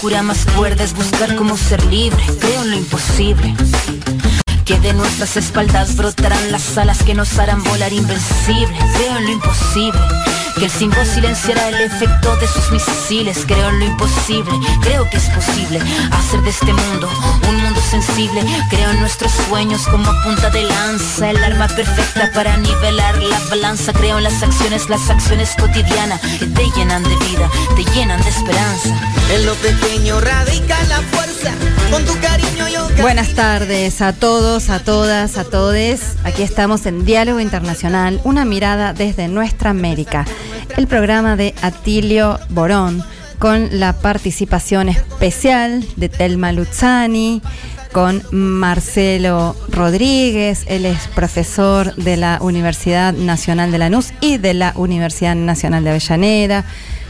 Locura más cuerda es buscar cómo ser libre. Creo en lo imposible. Que de nuestras espaldas brotarán las alas que nos harán volar invencibles. Creo en lo imposible. Que el símbolo silenciará el efecto de sus misiles. Creo en lo imposible. Creo que es posible hacer de este mundo un mundo sensible. Creo en nuestros sueños como punta de lanza. El arma perfecta para nivelar la balanza. Creo en las acciones, las acciones cotidianas que te llenan de vida, te llenan de esperanza. En lo pequeño radica la fuerza. Con tu cariño yo Buenas tardes a todos, a todas, a todes. Aquí estamos en Diálogo Internacional, una mirada desde nuestra América. El programa de Atilio Borón, con la participación especial de Telma Luzzani, con Marcelo Rodríguez, él es profesor de la Universidad Nacional de Lanús y de la Universidad Nacional de Avellaneda,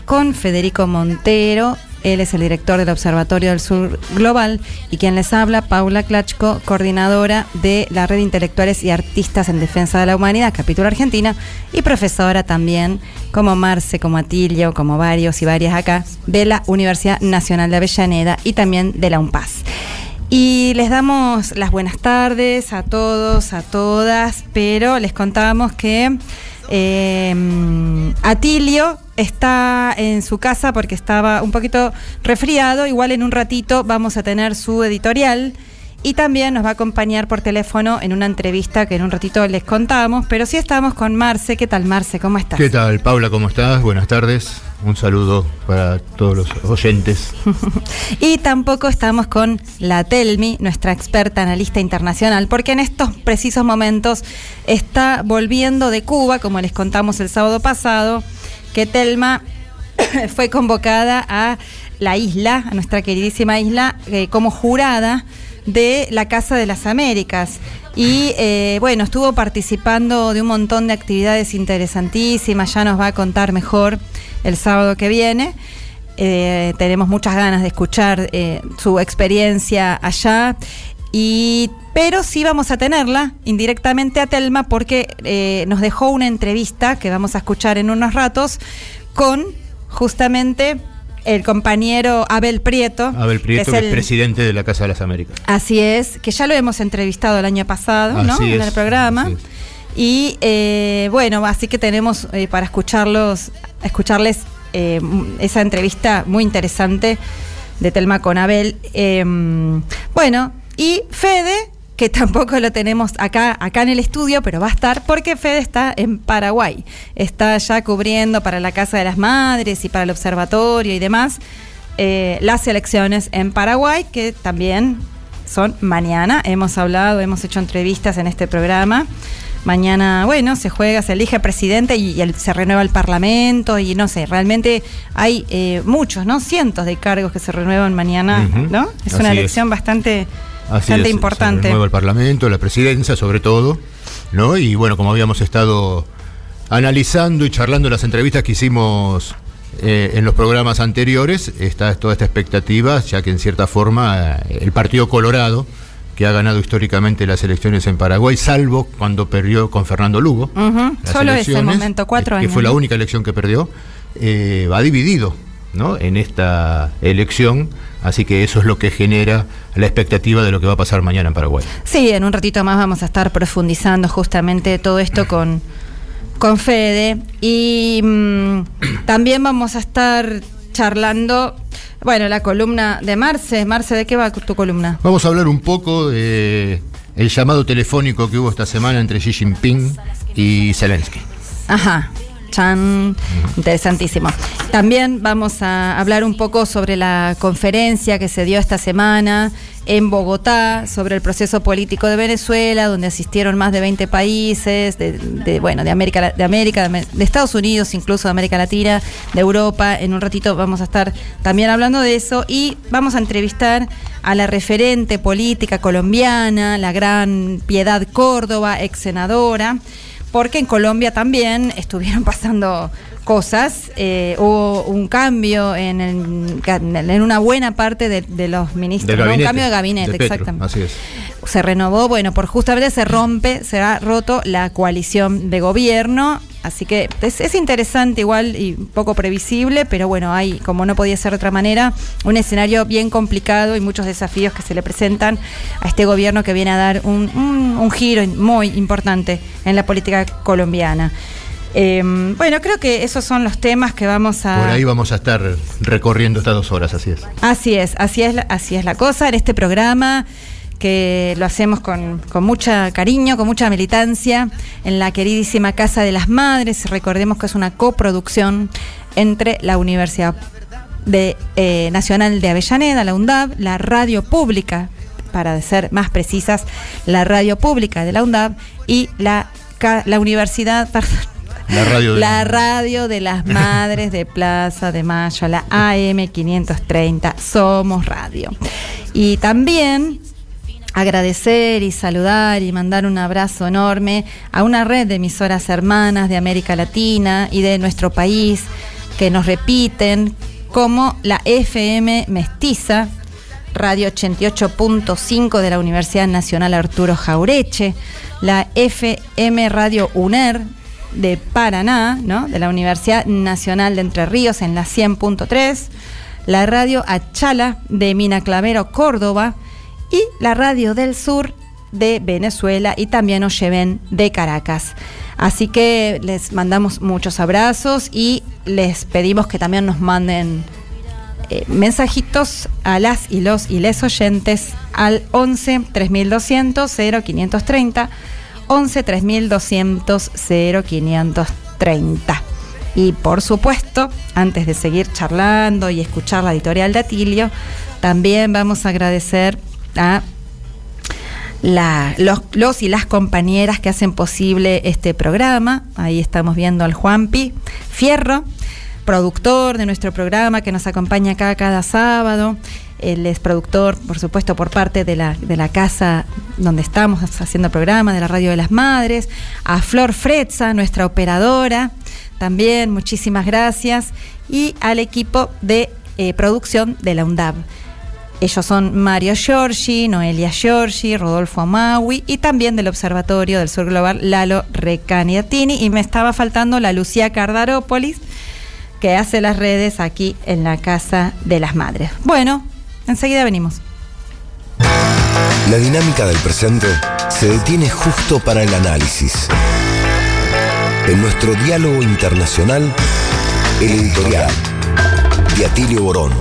con Federico Montero, él es el director del Observatorio del Sur Global y quien les habla, Paula Klachko, coordinadora de la Red de Intelectuales y Artistas en Defensa de la Humanidad, capítulo Argentina, y profesora también, como Marce, como Atilio, como varios y varias acá, de la Universidad Nacional de Avellaneda y también de la UNPAS. Y les damos las buenas tardes a todos, a todas, pero les contábamos que eh, Atilio está en su casa porque estaba un poquito resfriado. Igual en un ratito vamos a tener su editorial. Y también nos va a acompañar por teléfono en una entrevista que en un ratito les contamos. Pero sí estamos con Marce. ¿Qué tal, Marce? ¿Cómo estás? ¿Qué tal, Paula? ¿Cómo estás? Buenas tardes. Un saludo para todos los oyentes. y tampoco estamos con la Telmi, nuestra experta analista internacional, porque en estos precisos momentos está volviendo de Cuba, como les contamos el sábado pasado, que Telma fue convocada a la isla, a nuestra queridísima isla, eh, como jurada de la Casa de las Américas. Y eh, bueno, estuvo participando de un montón de actividades interesantísimas, ya nos va a contar mejor el sábado que viene. Eh, tenemos muchas ganas de escuchar eh, su experiencia allá. Y, pero sí vamos a tenerla indirectamente a Telma porque nos dejó una entrevista que vamos a escuchar en unos ratos con justamente el compañero Abel Prieto. Abel Prieto, que es, el, presidente de la Casa de las Américas. Así es, que ya lo hemos entrevistado el año pasado, ¿no? Es, en el programa. Y eh, bueno, así que tenemos eh, para escucharlos, escucharles eh, esa entrevista muy interesante de Telma con Abel. bueno, y Fede, que tampoco lo tenemos acá, acá en el estudio, pero va a estar porque Fede está en Paraguay. Está ya cubriendo para la Casa de las Madres y para el Observatorio y demás eh, las elecciones en Paraguay, que también son mañana. Hemos hablado, hemos hecho entrevistas en este programa. Mañana, bueno, se juega, se elige presidente y, y el, se renueva el Parlamento y no sé, realmente hay eh, muchos, ¿no? Cientos de cargos que se renuevan mañana, uh -huh. ¿no? Es Así una es. elección bastante, bastante es, importante. Se el Parlamento, la presidencia sobre todo, ¿no? Y bueno, como habíamos estado analizando y charlando las entrevistas que hicimos eh, en los programas anteriores, está toda esta expectativa, ya que en cierta forma eh, el Partido Colorado, que ha ganado históricamente las elecciones en Paraguay, salvo cuando perdió con Fernando Lugo. Uh -huh. Solo ese momento, cuatro años. Que fue la única elección que perdió, eh, va dividido ¿no? en esta elección, así que eso es lo que genera la expectativa de lo que va a pasar mañana en Paraguay. Sí, en un ratito más vamos a estar profundizando justamente todo esto con, con Fede y mmm, también vamos a estar charlando, bueno, la columna de Marce. Marce, ¿de qué va tu columna? Vamos a hablar un poco de el llamado telefónico que hubo esta semana entre Xi Jinping y Zelensky. Ajá. Chan, interesantísimo. También vamos a hablar un poco sobre la conferencia que se dio esta semana en Bogotá sobre el proceso político de Venezuela, donde asistieron más de 20 países, de, bueno, de América, de América, de Estados Unidos, incluso de América Latina, de Europa. En un ratito vamos a estar también hablando de eso y vamos a entrevistar a la referente política colombiana, la gran Piedad Córdoba, ex senadora porque en Colombia también estuvieron pasando cosas. Eh, hubo un cambio en, en, una buena parte de, los ministros, un cambio de gabinete, exactamente. Así es. Se renovó, bueno, por justamente se rompe, se ha roto la coalición de gobierno. Así que es, interesante igual y poco previsible, pero bueno, hay, como no podía ser de otra manera, un escenario bien complicado y muchos desafíos que se le presentan a este gobierno que viene a dar un, un giro muy importante en la política colombiana. Em, bueno, creo que esos son los temas que vamos a. Por ahí vamos a estar recorriendo estas dos horas, así es. Así es, así es, así es la cosa en este programa que lo hacemos con, con mucho cariño, con mucha militancia, en la queridísima Casa de las Madres. Recordemos que es una coproducción entre la Universidad de, eh, Nacional de Avellaneda, la UNDAB, la Radio Pública, para ser más precisas, la Radio Pública de la UNDAB y la, la Universidad, la radio, de... la radio de las Madres de Plaza de Mayo, la AM 530, Somos Radio. Y también agradecer y saludar y mandar un abrazo enorme a una red de emisoras hermanas de América Latina y de nuestro país que nos repiten, como la FM Mestiza, Radio 88.5 de la Universidad Nacional Arturo Jaureche, la FM Radio UNER de Paraná, ¿no? de la Universidad Nacional de Entre Ríos en la 100.3, la Radio Achala de Mina Clavero, Córdoba, y la Radio del Sur de Venezuela y también Oyeven de Caracas. Así que les mandamos muchos abrazos y les pedimos que también nos manden eh, mensajitos a las y los y les oyentes al 11 3200 0530 11 3200 0530. Y por supuesto, antes de seguir charlando y escuchar la editorial de Atilio, también vamos a agradecer a los, y las compañeras que hacen posible este programa. Ahí estamos viendo al Juanpi Fierro, productor de nuestro programa que nos acompaña acá cada sábado. Él es productor, por supuesto, por parte de la, de la casa donde estamos haciendo el programa, de la Radio de las Madres. A Flor Frezza, nuestra operadora, también muchísimas gracias. Y al equipo de eh, producción de la UNDAB. Ellos son Mario Giorgi, Noelia Giorgi, Rodolfo Amawi y también del Observatorio del Sur Global Lalo Recaniatini. Y me estaba faltando la Lucía Cardarópolis, que hace las redes aquí en la Casa de las Madres. Bueno, enseguida venimos. La dinámica del presente se detiene justo para el análisis. En nuestro diálogo internacional, el editorial de Atilio Borón.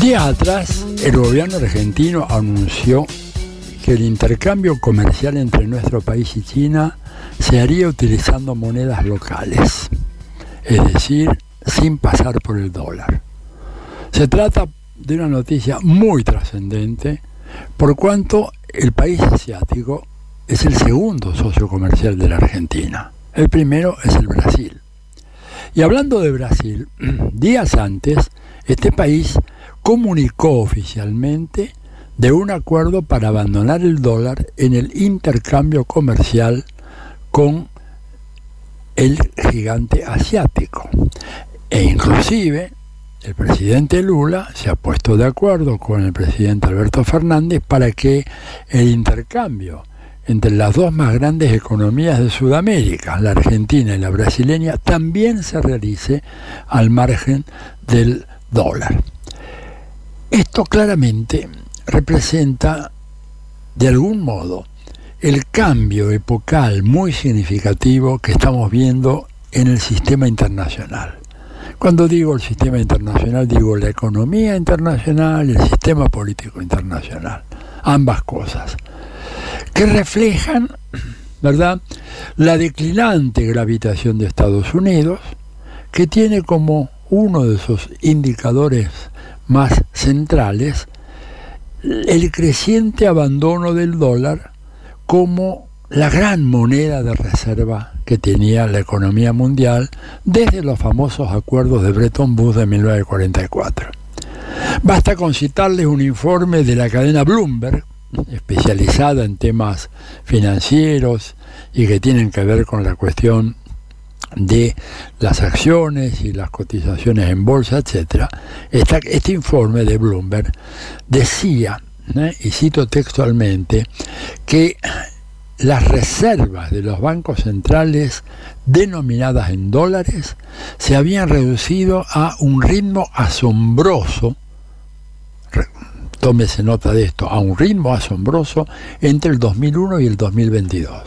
Días atrás, el gobierno argentino anunció que el intercambio comercial entre nuestro país y China se haría utilizando monedas locales, es decir, sin pasar por el dólar. Se trata de una noticia muy trascendente por cuanto el país asiático es el segundo socio comercial de la Argentina. El primero es el Brasil. Y hablando de Brasil, días antes, este país comunicó oficialmente de un acuerdo para abandonar el dólar en el intercambio comercial con el gigante asiático. E inclusive el presidente Lula se ha puesto de acuerdo con el presidente Alberto Fernández para que el intercambio entre las dos más grandes economías de Sudamérica, la argentina y la brasileña, también se realice al margen del dólar. Esto claramente representa, de algún modo, el cambio epocal muy significativo que estamos viendo en el sistema internacional. Cuando digo el sistema internacional, digo la economía internacional el sistema político internacional. Ambas cosas. Que reflejan, ¿verdad?, la declinante gravitación de Estados Unidos, que tiene como uno de sus indicadores más centrales el creciente abandono del dólar como la gran moneda de reserva que tenía la economía mundial desde los famosos acuerdos de Bretton Woods de 1944. Basta con citarles un informe de la cadena Bloomberg, especializada en temas financieros y que tienen que ver con la cuestión de las acciones y las cotizaciones en bolsa, etc. este informe de Bloomberg decía, ¿eh? y cito textualmente, que las reservas de los bancos centrales denominadas en dólares se habían reducido a un ritmo asombroso, tómese nota de esto, a un ritmo asombroso entre el 2001 y el 2022,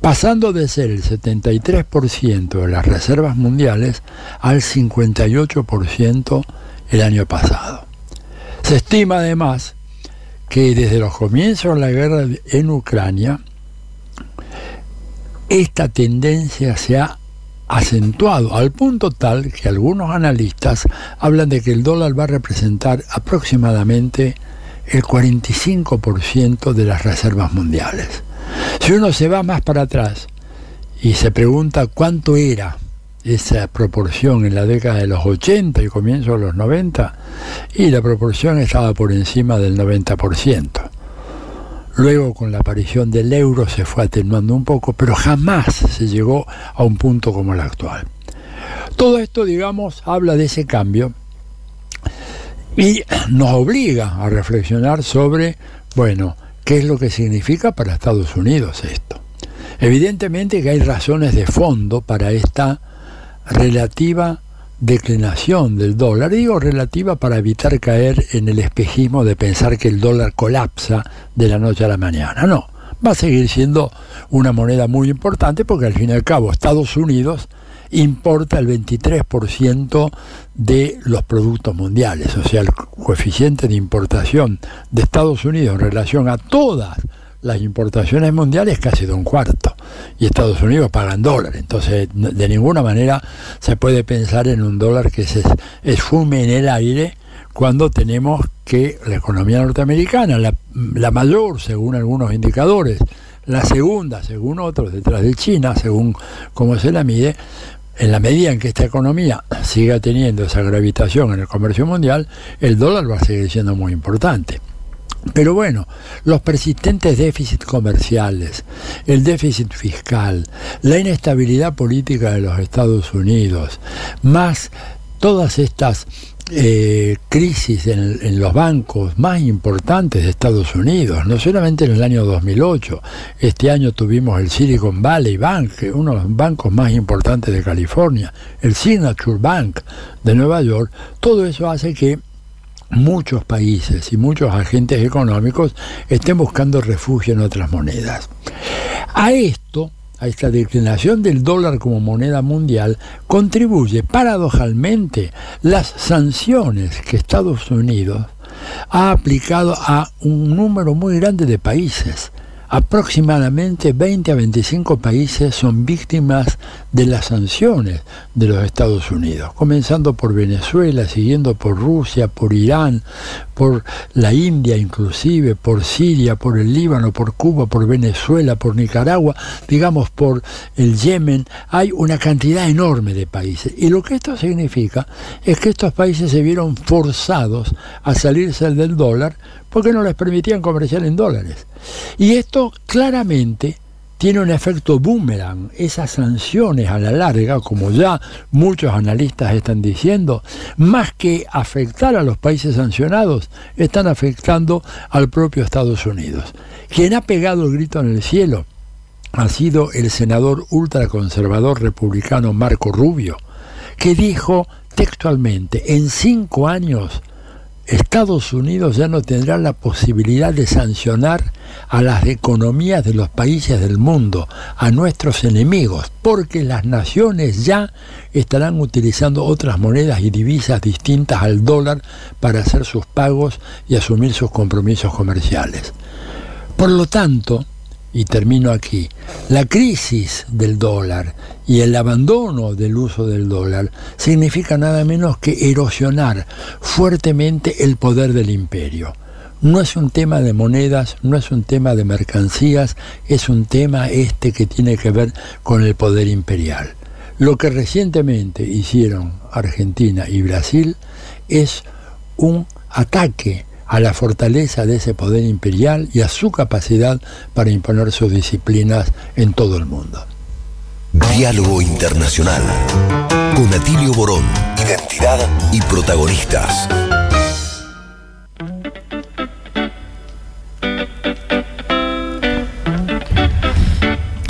pasando de ser el 73% de las reservas mundiales al 58% el año pasado. Se estima además que desde los comienzos de la guerra en Ucrania, esta tendencia se ha acentuado al punto tal que algunos analistas hablan de que el dólar va a representar aproximadamente el 45% de las reservas mundiales. Si uno se va más para atrás y se pregunta cuánto era esa proporción en la década de los 80 y comienzo de los 90, y la proporción estaba por encima del 90%. Luego con la aparición del euro se fue atenuando un poco, pero jamás se llegó a un punto como el actual. Todo esto, digamos, habla de ese cambio y nos obliga a reflexionar sobre, bueno, qué es lo que significa para Estados Unidos esto. Evidentemente que hay razones de fondo para esta relativa declinación del dólar, digo relativa para evitar caer en el espejismo de pensar que el dólar colapsa de la noche a la mañana. No, va a seguir siendo una moneda muy importante porque al fin y al cabo Estados Unidos importa el 23% de los productos mundiales, o sea, el coeficiente de importación de Estados Unidos en relación a todas las importaciones mundiales casi de un cuarto y Estados Unidos pagan dólar. Entonces de ninguna manera se puede pensar en un dólar que se esfume en el aire cuando tenemos que la economía norteamericana, la, la mayor según algunos indicadores, la segunda según otros detrás de China, según cómo se la mide, en la medida en que esta economía siga teniendo esa gravitación en el comercio mundial, el dólar va a seguir siendo muy importante. Pero bueno, los persistentes déficits comerciales, el déficit fiscal, la inestabilidad política de los Estados Unidos, más todas estas eh, crisis en, los bancos más importantes de Estados Unidos, no solamente en el año 2008, este año tuvimos el Silicon Valley Bank, uno de los bancos más importantes de California, el Signature Bank de Nueva York, todo eso hace que muchos países y muchos agentes económicos estén buscando refugio en otras monedas. A esto, a esta declinación del dólar como moneda mundial, contribuye paradojalmente las sanciones que Estados Unidos ha aplicado a un número muy grande de países. Aproximadamente 20 a 25 países son víctimas de las sanciones de los Estados Unidos, comenzando por Venezuela, siguiendo por Rusia, por Irán, por la India inclusive, por Siria, por el Líbano, por Cuba, por Venezuela, por Nicaragua, digamos por el Yemen, hay una cantidad enorme de países. Y lo que esto significa es que estos países se vieron forzados a salirse del dólar porque no les permitían comerciar en dólares. Y esto claramente tiene un efecto boomerang. Esas sanciones a la larga, como ya muchos analistas están diciendo, más que afectar a los países sancionados, están afectando al propio Estados Unidos. Quien ha pegado el grito en el cielo ha sido el senador ultraconservador republicano Marco Rubio, que dijo textualmente, en cinco años Estados Unidos ya no tendrá la posibilidad de sancionar a las economías de los países del mundo, a nuestros enemigos, porque las naciones ya estarán utilizando otras monedas y divisas distintas al dólar para hacer sus pagos y asumir sus compromisos comerciales. Por lo tanto, y termino aquí, la crisis del dólar y el abandono del uso del dólar significa nada menos que erosionar fuertemente el poder del imperio. No es un tema de monedas, no es un tema de mercancías, es un tema este que tiene que ver con el poder imperial. Lo que recientemente hicieron Argentina y Brasil es un ataque a la fortaleza de ese poder imperial y a su capacidad para imponer sus disciplinas en todo el mundo. Diálogo Internacional con Atilio Borón, identidad y protagonistas.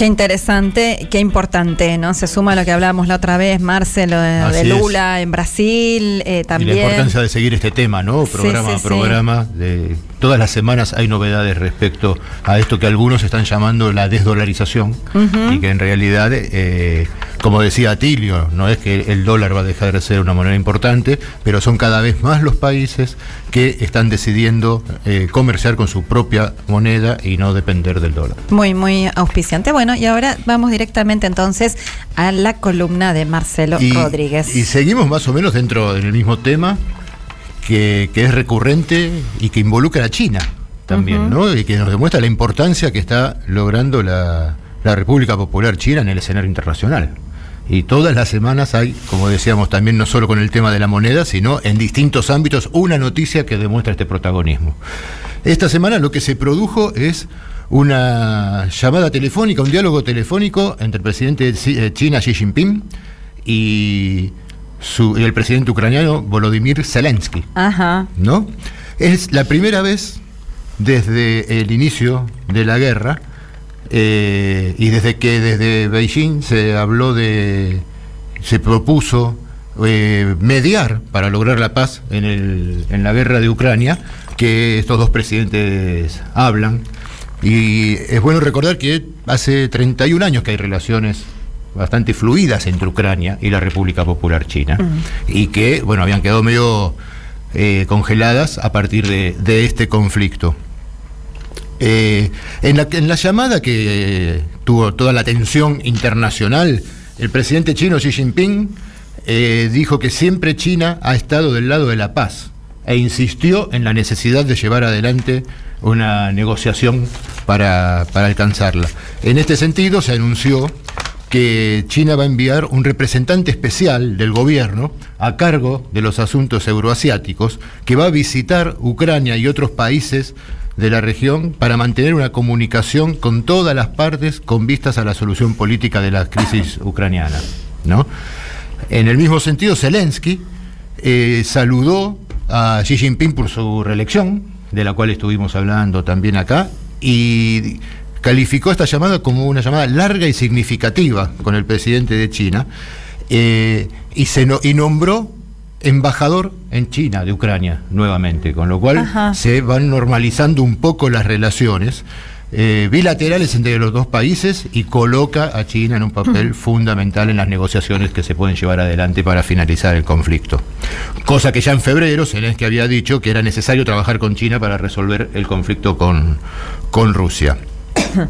Qué interesante, qué importante, ¿no? Se suma a lo que hablábamos la otra vez, Marcelo, de, de Lula en Brasil, eh, también. Y la importancia de seguir este tema, ¿no? Programa Sí, a sí. programa. De, todas las semanas hay novedades respecto a esto que algunos están llamando la desdolarización y que en realidad, eh, como decía Atilio, no es que el dólar va a dejar de ser una moneda importante, pero son cada vez más los países que están decidiendo eh, comerciar con su propia moneda y no depender del dólar. Muy, muy auspiciante. Bueno, y ahora vamos directamente entonces a la columna de Marcelo Rodríguez. y seguimos más o menos dentro del mismo tema que, que es recurrente y que involucra a China también, ¿no? Y que nos demuestra la importancia que está logrando la, la República Popular China en el escenario internacional. Y todas las semanas hay, como decíamos también, no solo con el tema de la moneda, sino en distintos ámbitos, una noticia que demuestra este protagonismo. Esta semana lo que se produjo es una llamada telefónica, un diálogo telefónico entre el presidente de eh, China Xi Jinping y, su- el presidente ucraniano Volodymyr Zelensky. Ajá. ¿no? Es la primera vez desde el inicio de la guerra eh, y desde que desde Beijing se habló de, se propuso eh, mediar para lograr la paz en, el- en la guerra de Ucrania, que estos dos presidentes hablan. Y es bueno recordar que hace 31 años que hay relaciones bastante fluidas entre Ucrania y la República Popular China y que bueno habían quedado medio eh, congeladas a partir de, de este conflicto. Eh, en, la, en la llamada que eh, tuvo toda la atención internacional, el presidente chino Xi Jinping eh, dijo que siempre China ha estado del lado de la paz e insistió en la necesidad de llevar adelante una negociación para, para alcanzarla. En este sentido, se anunció que China va a enviar un representante especial del gobierno a cargo de los asuntos euroasiáticos que va a visitar Ucrania y otros países de la región para mantener una comunicación con todas las partes con vistas a la solución política de la crisis ucraniana. ¿no? En el mismo sentido, Zelensky eh, saludó a Xi Jinping por su reelección, de la cual estuvimos hablando también acá, y calificó esta llamada como una llamada larga y significativa con el presidente de China, eh, y, se no- y nombró embajador en China de Ucrania nuevamente, con lo cual Ajá. se van normalizando un poco las relaciones eh, bilaterales entre los dos países y coloca a China en un papel fundamental en las negociaciones que se pueden llevar adelante para finalizar el conflicto. Cosa que ya en febrero Zelensky había dicho que era necesario trabajar con China para resolver el conflicto con, con Rusia.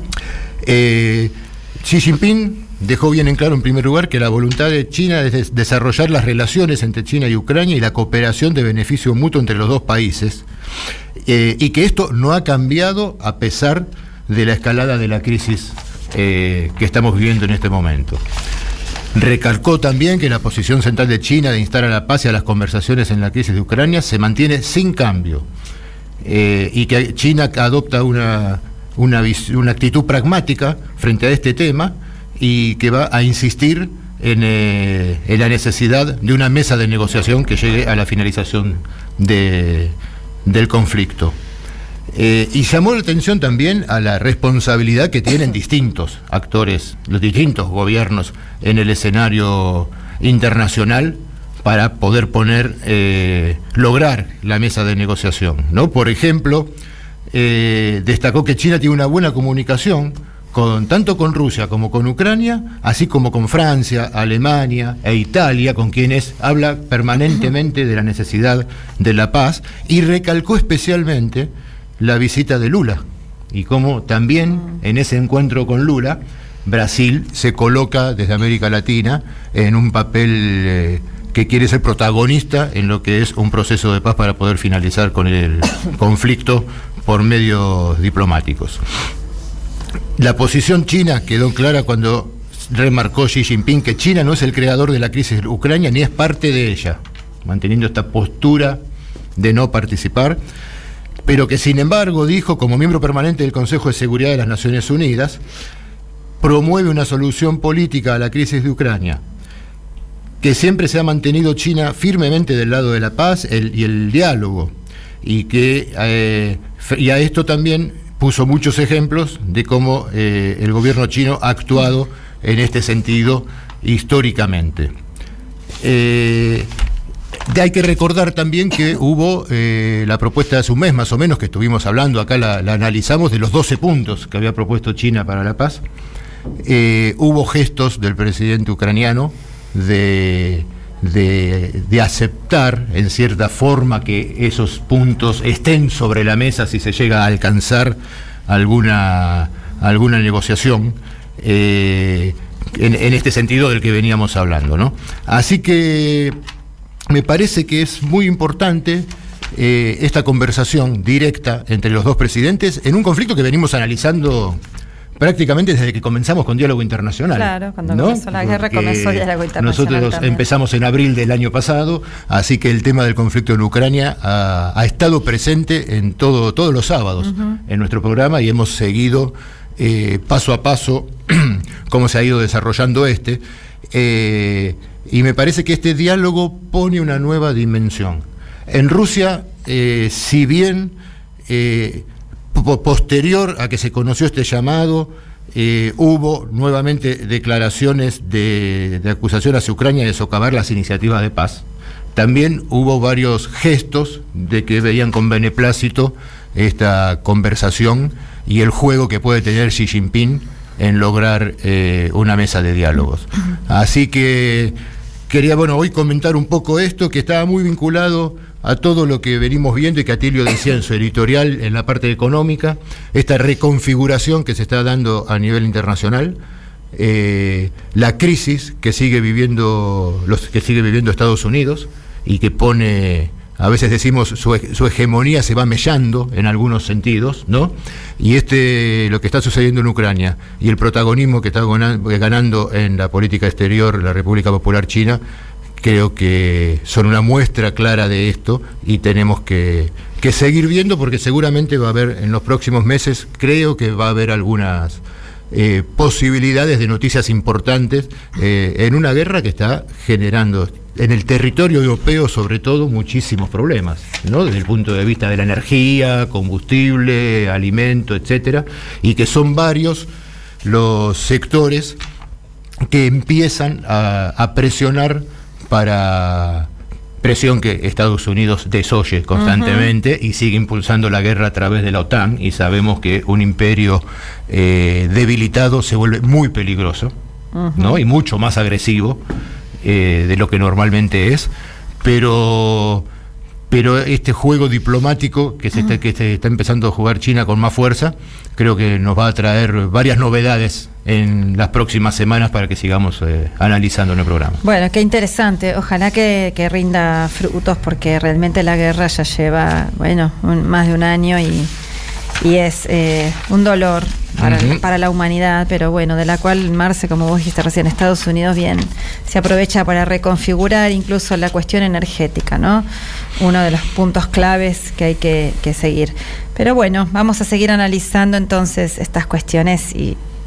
Eh, Xi Jinping dejó bien en claro, en primer lugar, que la voluntad de China es des- desarrollar las relaciones entre China y Ucrania y la cooperación de beneficio mutuo entre los dos países, eh, y que esto no ha cambiado a pesar de la escalada de la crisis eh, que estamos viviendo en este momento. Recalcó también que la posición central de China de instar a la paz y a las conversaciones en la crisis de Ucrania se mantiene sin cambio y que China adopta una, una, una actitud pragmática frente a este tema y que va a insistir en, eh, en la necesidad de una mesa de negociación que llegue a la finalización de- del conflicto. Eh, y llamó la atención también a la responsabilidad que tienen distintos actores, los distintos gobiernos en el escenario internacional para poder poner, eh, lograr la mesa de negociación. ¿no? Por ejemplo, eh, destacó que China tiene una buena comunicación con, tanto con Rusia como con Ucrania, así como con Francia, Alemania e Italia, con quienes habla permanentemente de la necesidad de la paz, y recalcó especialmente la visita de Lula, y cómo también en ese encuentro con Lula, Brasil se coloca desde América Latina en un papel eh, que quiere ser protagonista en lo que es un proceso de paz para poder finalizar con el conflicto por medios diplomáticos. La posición china quedó clara cuando remarcó Xi Jinping que China no es el creador de la crisis de Ucrania ni es parte de ella, manteniendo esta postura de no participar, pero que sin embargo dijo como miembro permanente del Consejo de Seguridad de las Naciones Unidas, promueve una solución política a la crisis de Ucrania, que siempre se ha mantenido China firmemente del lado de la paz y el diálogo, y que eh, y a esto también puso muchos ejemplos de cómo eh, el gobierno chino ha actuado en este sentido históricamente. Eh, hay que recordar también que hubo eh, la propuesta de hace un mes más o menos que estuvimos hablando, acá la, analizamos, de los 12 puntos que había propuesto China para la paz. hubo gestos del presidente ucraniano de de, aceptar en cierta forma que esos puntos estén sobre la mesa si se llega a alcanzar alguna, alguna negociación. Eh, en, este sentido del que veníamos hablando. ¿no? Así que me parece que es muy importante eh, esta conversación directa entre los dos presidentes en un conflicto que venimos analizando prácticamente desde que comenzamos con Diálogo Internacional. Claro, cuando comenzó la guerra comenzó Diálogo Internacional. Nosotros empezamos en abril del año pasado, así que el tema del conflicto en Ucrania ha, estado presente en todo, todos los sábados en nuestro programa y hemos seguido eh, paso a paso cómo se ha ido desarrollando este. Eh, y me parece que este diálogo pone una nueva dimensión. En Rusia, eh, si bien posterior a que se conoció este llamado, eh, hubo nuevamente declaraciones de, acusación hacia Ucrania de socavar las iniciativas de paz. También hubo varios gestos de que veían con beneplácito esta conversación y el juego que puede tener Xi Jinping en lograr eh, una mesa de diálogos. Así que quería, bueno, hoy comentar un poco esto que estaba muy vinculado a todo lo que venimos viendo y que Atilio decía en su editorial en la parte económica, esta reconfiguración que se está dando a nivel internacional, eh, la crisis que sigue viviendo los que sigue viviendo Estados Unidos y que pone a veces decimos su, su, hegemonía se va mellando en algunos sentidos, ¿no? Y este lo que está sucediendo en Ucrania y el protagonismo que está ganando en la política exterior la República Popular China creo que son una muestra clara de esto y tenemos que, seguir viendo porque seguramente va a haber en los próximos meses, creo que va a haber algunas eh, posibilidades de noticias importantes eh, en una guerra que está generando en el territorio europeo sobre todo muchísimos problemas, ¿no? desde el punto de vista de la energía, combustible, alimento, etcétera, y que son varios los sectores que empiezan a presionar para presión que Estados Unidos desoye constantemente y sigue impulsando la guerra a través de la OTAN y sabemos que un imperio eh, debilitado se vuelve muy peligroso ¿no? y mucho más agresivo eh, de lo que normalmente es, pero pero este juego diplomático que se, está, que se está empezando a jugar China con más fuerza, creo que nos va a traer varias novedades en las próximas semanas para que sigamos eh, analizando en el programa. Bueno, qué interesante. Ojalá que, rinda frutos porque realmente la guerra ya lleva, bueno, más de un año y, y es eh, un dolor para, la humanidad, pero bueno, de la cual Marce, como vos dijiste recién, Estados Unidos bien se aprovecha para reconfigurar incluso la cuestión energética, ¿no? Uno de los puntos claves que hay que, que seguir. Pero bueno, vamos a seguir analizando entonces estas cuestiones y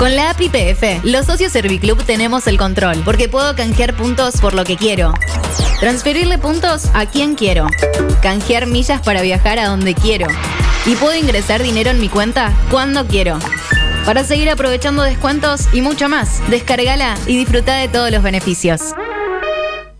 Con la API PF, los socios Serviclub tenemos el control, porque puedo canjear puntos por lo que quiero. Transferirle puntos a quien quiero. Canjear millas para viajar a donde quiero. Y puedo ingresar dinero en mi cuenta cuando quiero. Para seguir aprovechando descuentos y mucho más, descargala y disfruta de todos los beneficios.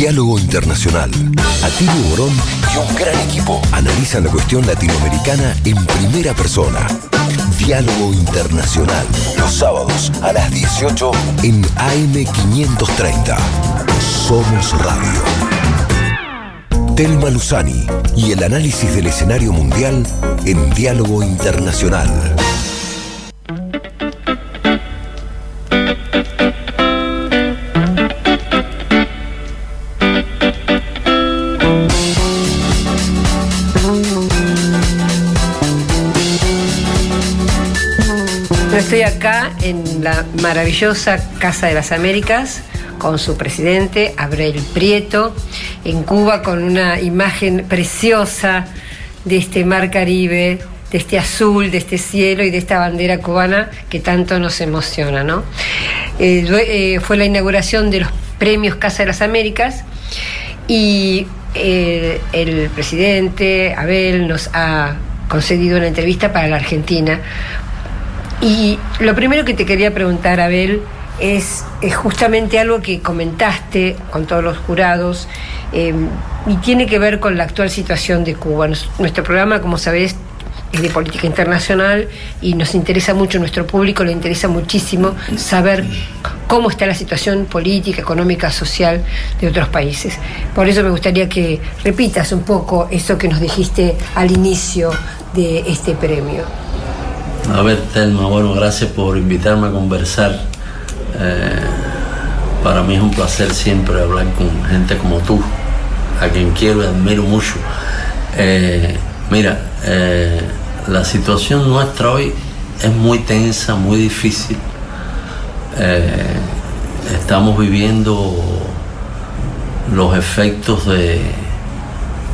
Diálogo Internacional. Atilio Borón y un gran equipo analizan la cuestión latinoamericana en primera persona. Diálogo Internacional. Los sábados a las 18 en AM530. Somos Radio. Telma Luzani y el análisis del escenario mundial en Diálogo Internacional. Estoy acá en la maravillosa Casa de las Américas con su presidente, Abrel Prieto, en Cuba con una imagen preciosa de este mar Caribe, de este azul, de este cielo y de esta bandera cubana que tanto nos emociona. ¿no? Eh, eh, fue la inauguración de los premios Casa de las Américas y eh, el presidente Abel nos ha concedido una entrevista para la Argentina y lo primero que te quería preguntar, Abel, es, justamente algo que comentaste con todos los jurados eh, y tiene que ver con la actual situación de Cuba. Nuestro programa, como sabés, es de política internacional y nos interesa mucho, nuestro público le interesa muchísimo saber cómo está la situación política, económica, social de otros países. Por eso me gustaría que repitas un poco eso que nos dijiste al inicio de este premio. A ver, Telma, bueno, gracias por invitarme a conversar. Eh, para mí es un placer siempre hablar con gente como tú, a quien quiero y admiro mucho. Eh, mira, eh, la situación nuestra hoy es muy tensa, muy difícil. Estamos viviendo los efectos de,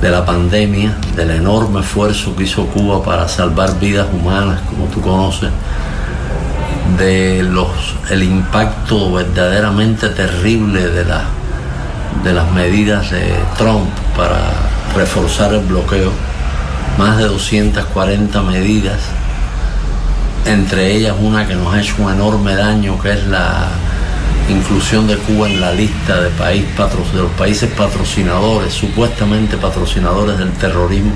de la pandemia, del enorme esfuerzo que hizo Cuba para salvar vidas humanas, como tú conoces, de los, el impacto verdaderamente terrible de, la- de las medidas de Trump para reforzar el bloqueo, más de 240 medidas, entre ellas una que nos ha hecho un enorme daño, que es la inclusión de Cuba en la lista de, país de los países patrocinadores, supuestamente patrocinadores del terrorismo.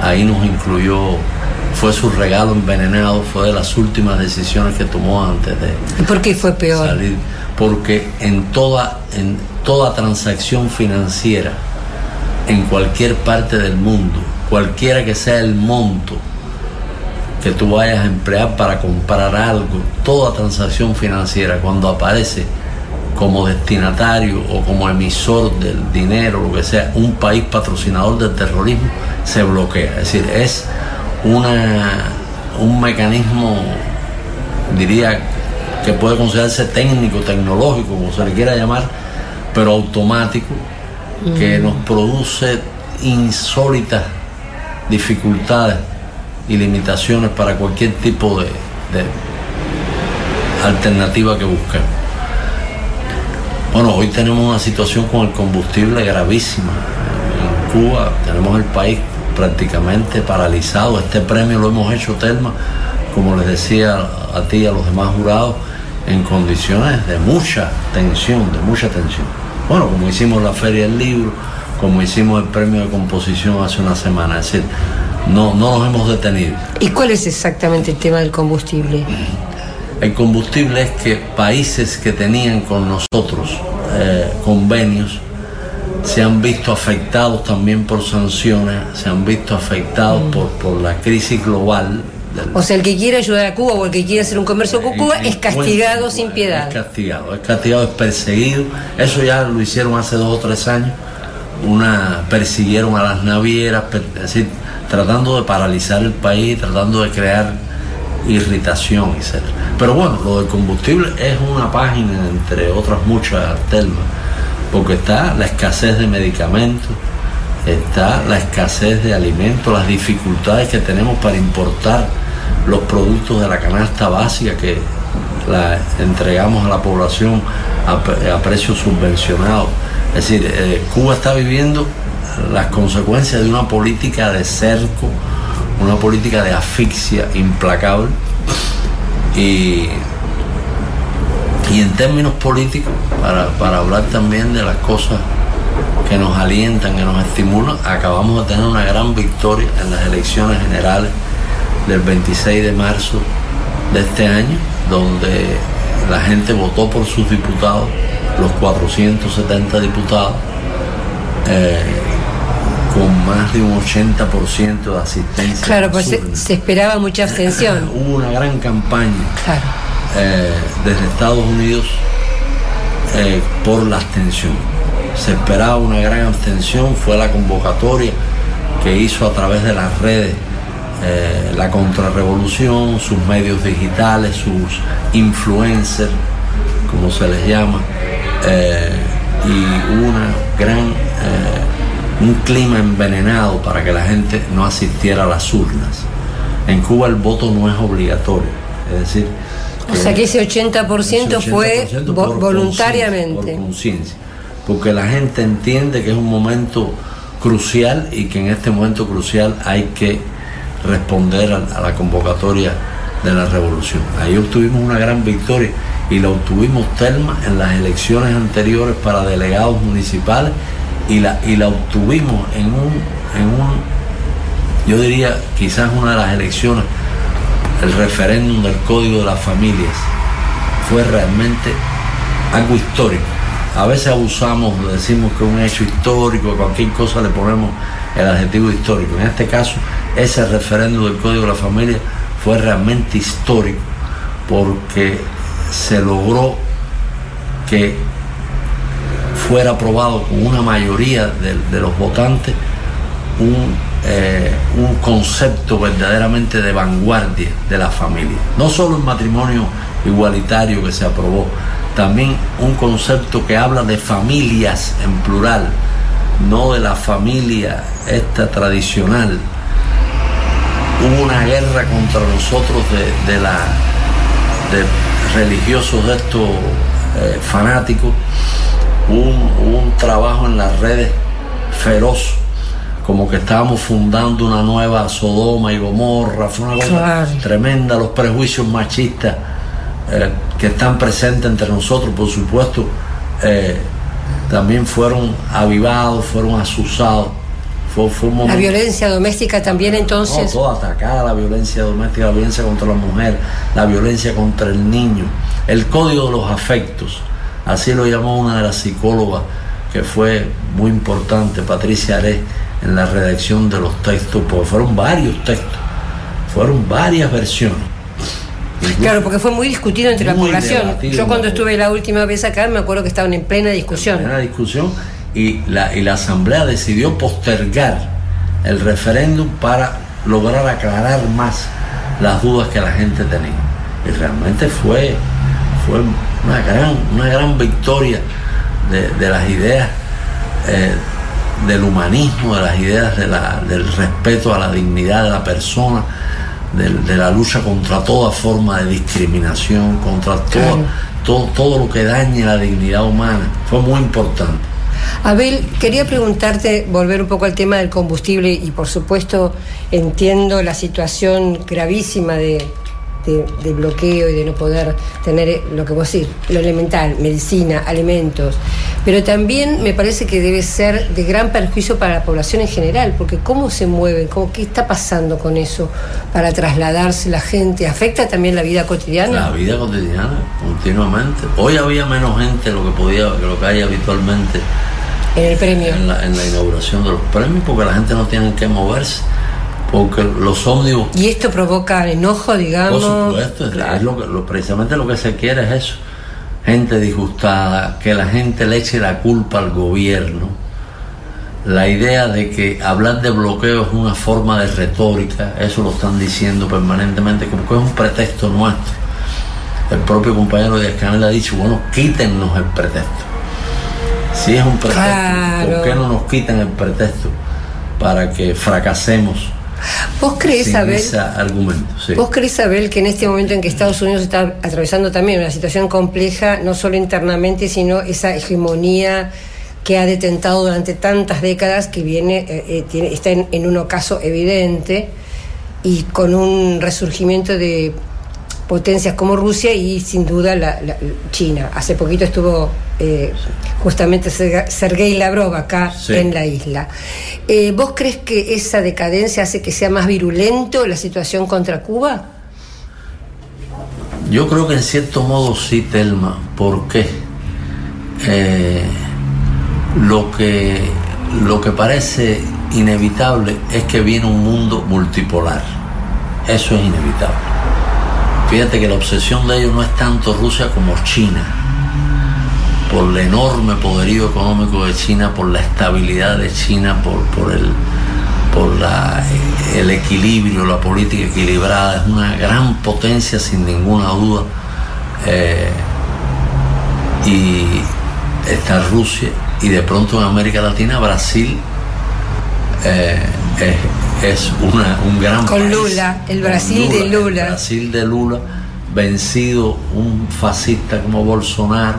Ahí nos incluyó fue su regalo envenenado, fue de las últimas decisiones que tomó antes de ¿Y por qué fue peor? salir, porque en toda, en toda transacción financiera, en cualquier parte del mundo, cualquiera que sea el monto que tú vayas a emplear para comprar algo, toda transacción financiera, cuando aparece como destinatario o como emisor del dinero, lo que sea, un país patrocinador del terrorismo, se bloquea. Es decir, es una, un mecanismo, diría, que puede considerarse técnico, tecnológico, como se le quiera llamar, pero automático, que Mm. nos produce insólitas dificultades y limitaciones para cualquier tipo de, de alternativa que busquemos. Bueno, hoy tenemos una situación con el combustible gravísima. En Cuba tenemos el país prácticamente paralizado. Este premio lo hemos hecho, Telma, como les decía a ti y a los demás jurados, en condiciones de mucha tensión, de mucha tensión. Bueno, como hicimos la Feria del Libro, como hicimos el premio de composición hace una semana. Es decir, no, no nos hemos detenido. ¿Y cuál es exactamente el tema del combustible? El combustible es que países que tenían con nosotros eh, convenios se han visto afectados también por sanciones, se han visto afectados por, por la crisis global. del- O sea, el que quiere ayudar a Cuba o el que quiere hacer un comercio con Cuba es castigado sin piedad. Es castigado, es castigado, es perseguido. Eso ya lo hicieron hace dos o tres años. Una persiguieron a las navieras, per- es decir, tratando de paralizar el país, tratando de crear irritación, etc. Pero bueno, lo del combustible es una página entre otras muchas, Telma, porque está la escasez de medicamentos, está la escasez de alimentos, las dificultades que tenemos para importar los productos de la canasta básica que la entregamos a la población a precios subvencionados. Es decir, eh, Cuba está viviendo las consecuencias de una política de cerco, una política de asfixia implacable y, y en términos políticos, para, para hablar también de las cosas que nos alientan, que nos estimulan, acabamos de tener una gran victoria en las elecciones generales del 26 de marzo de este año, donde la gente votó por sus diputados, los 470 diputados, eh, con más de un 80% de asistencia. Claro, pues se, esperaba mucha abstención. Hubo una gran campaña Claro. eh, desde Estados Unidos eh, por la abstención. Se esperaba una gran abstención, fue la convocatoria que hizo a través de las redes eh, la contrarrevolución, sus medios digitales, sus influencers, como se les llama, y hubo una gran, un clima envenenado para que la gente no asistiera a las urnas. En Cuba el voto no es obligatorio, es decir, O sea que ese 80%, ese fue 80% vo- por voluntariamente. conciencia, por conciencia. Porque la gente entiende que es un momento crucial y que en este momento crucial hay que responder a, a la convocatoria de la revolución. Ahí obtuvimos una gran victoria y la obtuvimos Telma en las elecciones anteriores para delegados municipales y la, y la obtuvimos en un, en un, yo diría quizás una de las elecciones, el referéndum del Código de las Familias fue realmente algo histórico. A veces abusamos, decimos que es un hecho histórico, cualquier cosa le ponemos el adjetivo histórico. En este caso, ese referéndum del Código de la Familia fue realmente histórico porque se logró que fuera aprobado con una mayoría de, los votantes un, eh, un concepto verdaderamente de vanguardia de la familia. No solo el matrimonio igualitario que se aprobó, también un concepto que habla de familias en plural, no de la familia esta tradicional. Hubo una guerra contra nosotros de, de la, de religiosos de estos eh, fanáticos, un, un trabajo en las redes feroz como que estábamos fundando una nueva Sodoma y Gomorra, fue una cosa Claro. tremenda, los prejuicios machistas eh, que están presentes entre nosotros, por supuesto, eh, también fueron avivados, fueron asusados Fue, fue un La violencia doméstica también entonces. No, toda atacada, la violencia doméstica, la violencia contra la mujer, la violencia contra el niño, el código de los afectos, así lo llamó una de las psicólogas que fue muy importante, Patricia Aré, en la redacción de los textos, porque fueron varios textos, fueron varias versiones. Claro, porque fue muy discutido entre la Muy población. debatido Yo en cuando la estuve la última vez acá me acuerdo que estaban en plena discusión. Era discusión y la, y la Asamblea decidió postergar el referéndum para lograr aclarar más las dudas que la gente tenía. Y realmente fue, fue una, gran, una gran victoria de, de las ideas eh, del humanismo, de las ideas de la- del respeto a la dignidad de la persona, de, la lucha contra toda forma de discriminación, contra todo, todo, todo lo que dañe la dignidad humana. Fue muy importante. Abel, quería preguntarte, volver un poco al tema del combustible y por supuesto entiendo la situación gravísima de, de- de bloqueo y de no poder tener eh, lo que vos decís, lo elemental, medicina, alimentos, pero también me parece que debe ser de gran perjuicio para la población en general, porque cómo se mueven, cómo, qué está pasando con eso para trasladarse la gente, afecta también la vida cotidiana. La vida cotidiana, continuamente. Hoy había menos gente de lo que podía, que lo que hay habitualmente en el premio. En la, en la inauguración de los premios, porque la gente no tiene que moverse, porque los ómnibus Y esto provoca enojo, digamos. Por supuesto, es- es lo que, lo- precisamente lo que se quiere es eso. Gente disgustada, que la gente le eche la culpa al gobierno. La idea de que hablar de bloqueo es una forma de retórica, eso lo están diciendo permanentemente, como que es un pretexto nuestro. El propio compañero de Canel ha dicho, bueno, quítennos el pretexto. Si es un pretexto, Claro. ¿por qué no nos quitan el pretexto para que fracasemos ¿Vos crees, sin Abel? ese argumento? Sí. ¿Vos crees, Abel, que en este momento en que Estados Unidos está atravesando también una situación compleja, no solo internamente, sino esa hegemonía que ha detentado durante tantas décadas, que viene, eh, eh, tiene- está en, en un ocaso evidente, y con un resurgimiento de potencias como Rusia y sin duda la, la- China. Hace poquito estuvo eh, justamente Sergei Lavrov acá Sí. en la isla. Eh, ¿Vos crees que esa decadencia hace que sea más virulento la situación contra Cuba? Yo creo que en cierto modo sí, Telma, porque eh, lo, que, lo que parece inevitable es que viene un mundo multipolar. Eso es inevitable. Fíjate que la obsesión de ellos no es tanto Rusia como China, por el enorme poderío económico de China, por la estabilidad de China, por, por el, por la, el equilibrio, la política equilibrada, es una gran potencia sin ninguna duda. Eh, y está Rusia y de pronto en América Latina Brasil eh, es, es una- un gran Con país. Lula, el Brasil de el Lula. Brasil de Lula, vencido un fascista como Bolsonaro,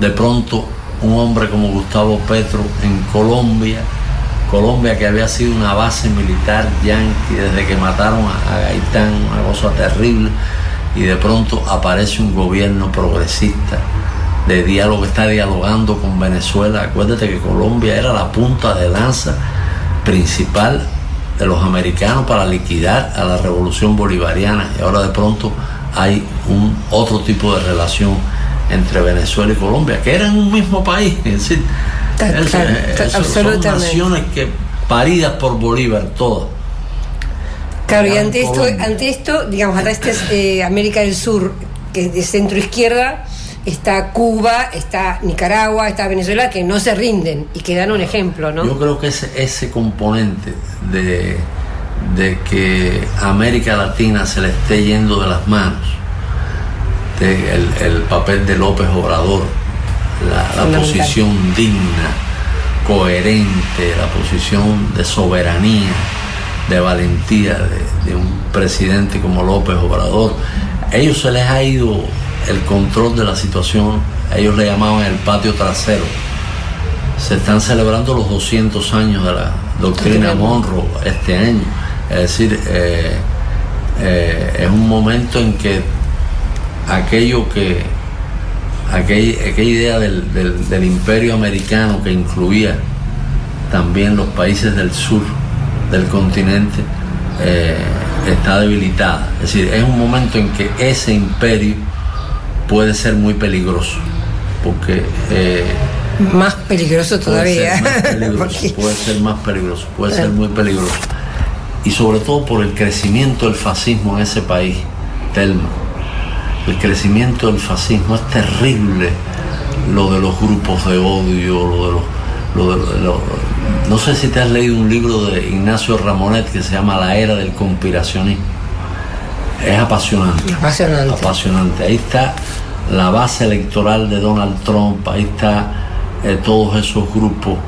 de pronto un hombre como Gustavo Petro en Colombia, Colombia que había sido una base militar yanqui desde que mataron a, Gaitán, una cosa terrible, y de pronto aparece un gobierno progresista de diálogo, está dialogando con Venezuela. Acuérdate que Colombia era la punta de lanza principal de los americanos para liquidar a la revolución bolivariana y ahora de pronto hay un otro tipo de relación entre Venezuela y Colombia, que eran un mismo país, es decir, claro, eh, ta- son- absolutamente. naciones que paridas por Bolívar todas. Claro, y ante esto, ante esto, digamos, hasta este es eh, América del Sur, que es de centro izquierda, está Cuba, está Nicaragua, está Venezuela, que no se rinden y que dan un ejemplo, ¿no? Yo creo que ese, ese componente de, de que América Latina se le esté yendo de las manos, de el, el papel de López Obrador, la, posición digna, coherente, la posición de soberanía, de valentía de, de un presidente como López Obrador, a ellos se les ha ido el control de la situación, ellos le llamaban el patio trasero. Se están celebrando los 200 años de la doctrina Monroe este año. Es decir, eh, eh, es un momento en que aquello que, aquella, aquella idea del, del- del imperio americano que incluía también los países del sur del continente eh, está debilitada. Es decir, es un momento en que ese imperio puede ser muy peligroso, porque... Eh, más peligroso todavía. Puede ser más peligroso, puede ser muy peligroso. Y sobre todo por el crecimiento del fascismo en ese país, Telma. El crecimiento del fascismo es terrible, lo de los grupos de odio, lo de los no sé si te has leído un libro de Ignacio Ramonet que se llama La Era del Conspiracionismo. Es apasionante. Apasionante. Apasionante. Ahí está la base electoral de Donald Trump, ahí está eh, todos esos grupos,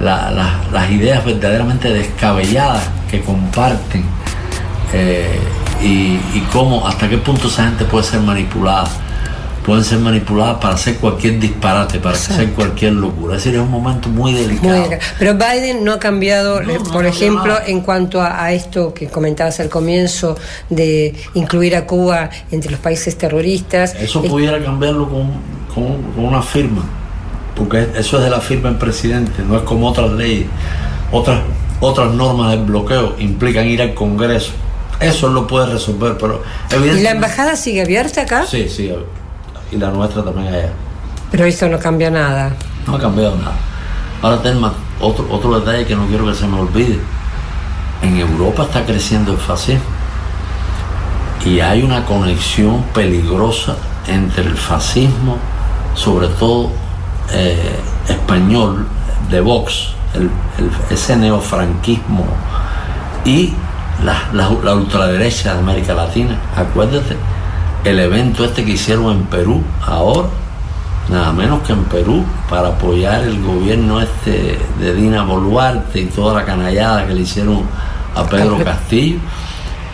las ideas verdaderamente descabelladas que comparten eh, y, y cómo, hasta qué punto esa gente puede ser manipulada pueden ser manipuladas para hacer cualquier disparate, para hacer cualquier locura. Es decir, es un momento muy delicado. Pero Biden no ha cambiado, eh, por ejemplo, en cuanto a, esto que comentabas al comienzo, de incluir a Cuba entre los países terroristas. Eso pudiera cambiarlo con, con, una firma, porque eso es de la firma del presidente, no es como otras leyes. Otras, otras normas del bloqueo implican ir al Congreso. Eso lo puede resolver, pero ¿Y la embajada sigue abierta acá? Sí, sí, y la nuestra también allá. Pero eso no cambia nada. No ha cambiado nada. Ahora, Telma, otro, otro detalle que no quiero que se me olvide. En Europa está creciendo el fascismo. Y hay una conexión peligrosa entre el fascismo, sobre todo eh, español, de Vox, el, ese neofranquismo, y la, la ultraderecha de América Latina. Acuérdate el evento este que hicieron en Perú ahora, nada menos que en Perú, para apoyar el gobierno este de Dina Boluarte y toda la canallada que le hicieron a Pedro Castillo.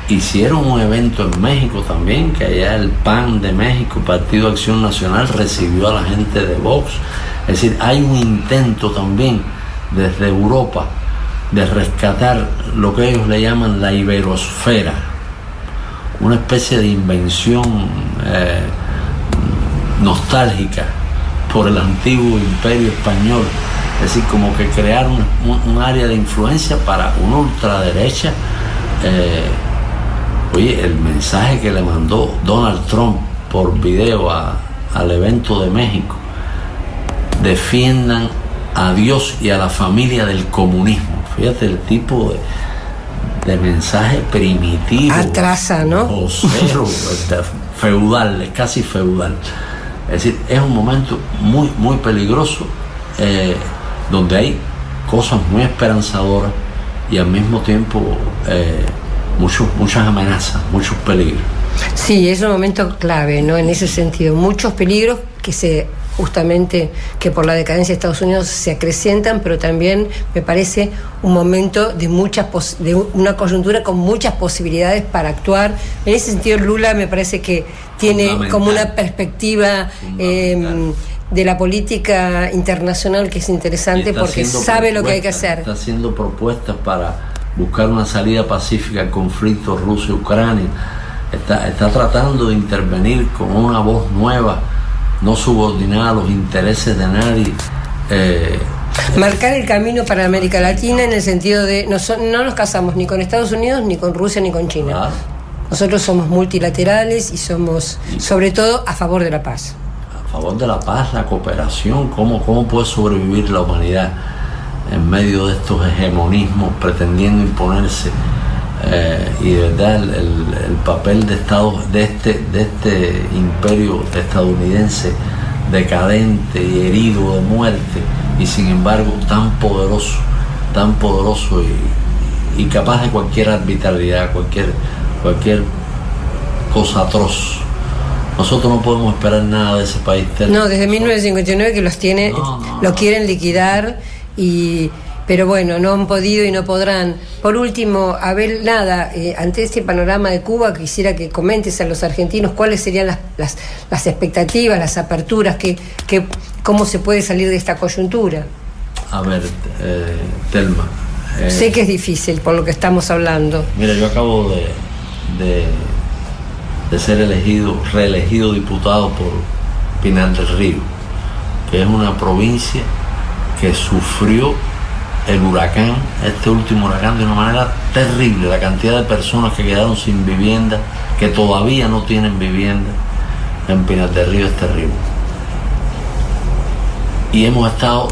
Hicieron un evento en México también, que allá el PAN de México, Partido Acción Nacional, recibió a la gente de Vox. Es decir, hay un intento también desde Europa de rescatar lo que ellos le llaman la iberosfera, una especie de invención eh, nostálgica por el antiguo imperio español, es decir, como que crear un, área de influencia para una ultraderecha. Eh, oye, el mensaje que le mandó Donald Trump por video al evento de México, defiendan a Dios y a la familia del comunismo. Fíjate el tipo de, de mensaje primitivo. Atrasa, ¿no? Este, feudal, casi feudal. Es decir, es un momento muy, muy peligroso eh, donde hay cosas muy esperanzadoras y al mismo tiempo eh, muchas amenazas, muchos peligros. Sí, es un momento clave, ¿no? En ese sentido, muchos peligros que se justamente que por la decadencia de Estados Unidos se acrecientan, pero también me parece un momento de muchas de una coyuntura con muchas posibilidades para actuar. En ese sentido, Lula me parece que tiene como una perspectiva em, de la política internacional que es interesante porque sabe lo que hay que hacer. Está haciendo propuestas para buscar una salida pacífica al conflicto Rusia-Ucrania. Está, está tratando de intervenir con una voz nueva no subordinar a los intereses de nadie. Eh, Marcar el camino para América Latina en el sentido de no, no nos casamos ni con Estados Unidos, ni con Rusia, ni con China. Nosotros somos multilaterales y somos sobre todo a favor de la paz. A favor de la paz, la cooperación, cómo, cómo puede sobrevivir la humanidad en medio de estos hegemonismos pretendiendo imponerse eh, y de verdad el, papel de Estados de este de este imperio estadounidense decadente y herido de muerte y sin embargo tan poderoso tan poderoso y, capaz de cualquier arbitrariedad cualquier cualquier cosa atroz. Nosotros no podemos esperar nada de ese país no desde 1959 que los tiene lo quieren liquidar y pero bueno, no han podido y no podrán. Por último, Abel, nada, eh, ante este panorama de Cuba, quisiera que comentes a los argentinos cuáles serían las, las, las expectativas, las aperturas, que, que, cómo se puede salir de esta coyuntura. A ver, eh, Telma. Eh, sé que es difícil por lo que estamos hablando. Mira, yo acabo de, de, de ser elegido, reelegido diputado por Pinal del Río, que es una provincia que sufrió el huracán, este último huracán, de una manera terrible. La cantidad de personas que quedaron sin vivienda, que todavía no tienen vivienda en Pinar del Río es terrible. Y hemos estado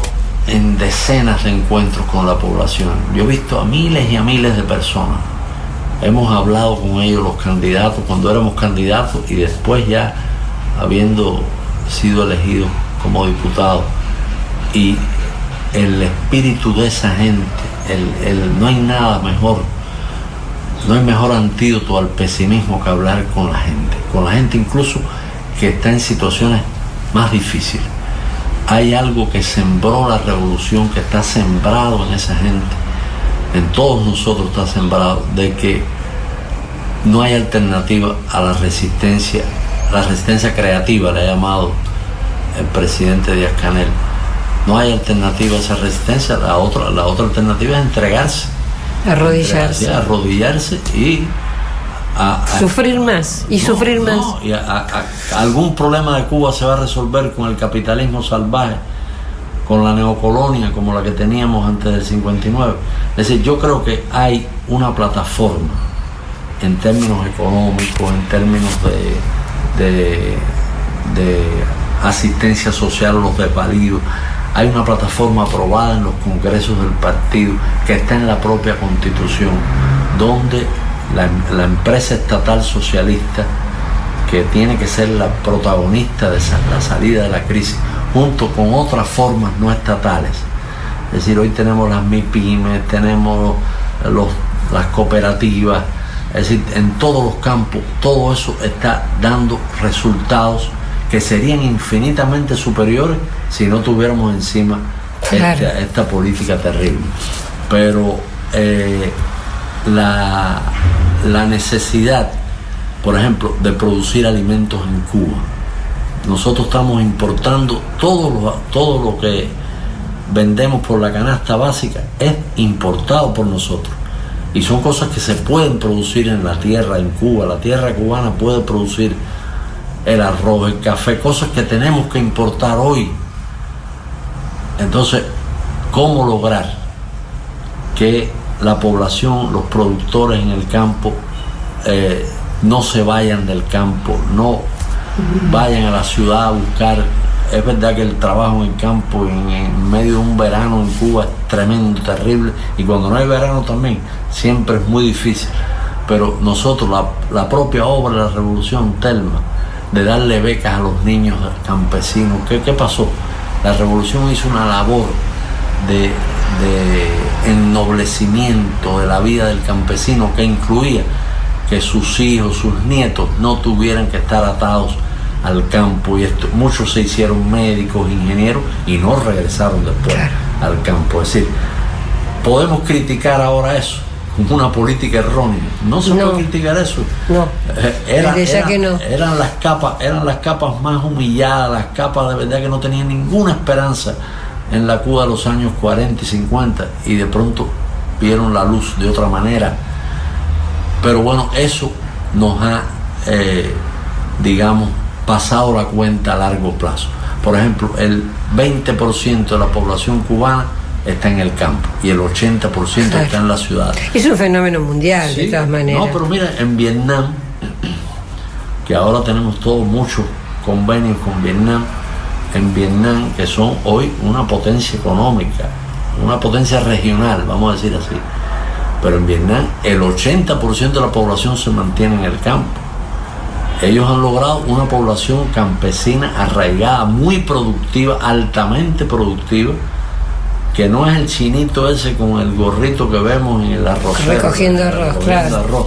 en decenas de encuentros con la población. Yo he visto a miles y a miles de personas. Hemos hablado con ellos, los candidatos, cuando éramos candidatos y después ya habiendo sido elegidos como diputados. Y el espíritu de esa gente, el, no hay nada mejor, no hay mejor antídoto al pesimismo que hablar con la gente, con la gente incluso que está en situaciones más difíciles. Hay algo que sembró la revolución, que está sembrado en esa gente, en todos nosotros está sembrado, de que no hay alternativa a la resistencia, la resistencia creativa, le ha llamado el presidente Díaz Canel no hay alternativa a esa resistencia, la otra, la otra alternativa es entregarse. Arrodillarse. arrodillarse y sufrir más y sufrir más. y algún problema de Cuba se va a resolver con el capitalismo salvaje, con la neocolonia como la que teníamos antes del 59. Es decir, yo creo que hay una plataforma en términos económicos, en términos de, de, de asistencia social a los desvalidos hay una plataforma aprobada en los congresos del partido que está en la propia constitución, donde la, empresa estatal socialista, que tiene que ser la protagonista de la salida de la crisis, junto con otras formas no estatales. Es decir, hoy tenemos las MIPIMES, tenemos las cooperativas, es decir, en todos los campos, todo eso está dando resultados que serían infinitamente superiores si no tuviéramos encima esta, política terrible. Pero eh, la, necesidad, por ejemplo, de producir alimentos en Cuba. Nosotros estamos importando todo lo, todo lo que vendemos por la canasta básica, es importado por nosotros. Y son cosas que se pueden producir en la tierra, en Cuba. La tierra cubana puede producir el arroz, el café, cosas que tenemos que importar hoy. Entonces, ¿cómo lograr que la población, los productores en el campo, eh, no se vayan del campo, no vayan a la ciudad a buscar? Es verdad que el trabajo en el campo en, medio de un verano en Cuba es tremendo, terrible, y cuando no hay verano también, siempre es muy difícil. Pero nosotros, la, propia obra de la revolución, Telma, de darle becas a los niños campesinos. ¿Qué, pasó? La revolución hizo una labor de, de ennoblecimiento de la vida del campesino que incluía que sus hijos, sus nietos no tuvieran que estar atados al campo y esto, muchos se hicieron médicos, ingenieros y no regresaron después al campo. Es decir, podemos criticar ahora eso, una política errónea. No se puede criticar eso. No. Eh, que no. Eran las capas, eran las capas más humilladas, las capas de verdad que no tenían ninguna esperanza en la Cuba de los años 40 y 50 y de pronto vieron la luz de otra manera. Pero bueno, eso nos ha, eh, digamos, pasado la cuenta a largo plazo. Por ejemplo, el 20% de la población cubana está en el campo y el 80% está en la ciudad. Es un fenómeno mundial, de todas maneras. No, pero mira, en Vietnam, que ahora tenemos todos muchos convenios con Vietnam, en Vietnam, que son hoy una potencia económica, una potencia regional, vamos a decir así. Pero en Vietnam el 80% de la población se mantiene en el campo. Ellos han logrado una población campesina arraigada, muy productiva, altamente productiva, que no es el chinito ese con el gorrito que vemos en el arroz. Recogiendo arroz, claro.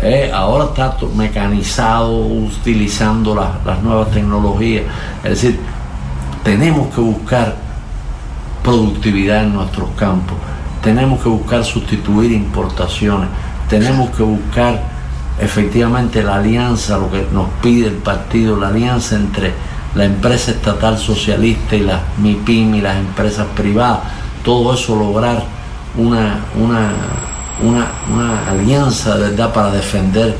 Eh, ahora está mecanizado, utilizando las nuevas tecnologías. Es decir, tenemos que buscar productividad en nuestros campos, tenemos que buscar sustituir importaciones, tenemos que buscar efectivamente la alianza, lo que nos pide el partido, la alianza entre la empresa estatal socialista y las MIPIM y las empresas privadas, todo eso lograr una, una, una, alianza de verdad para defender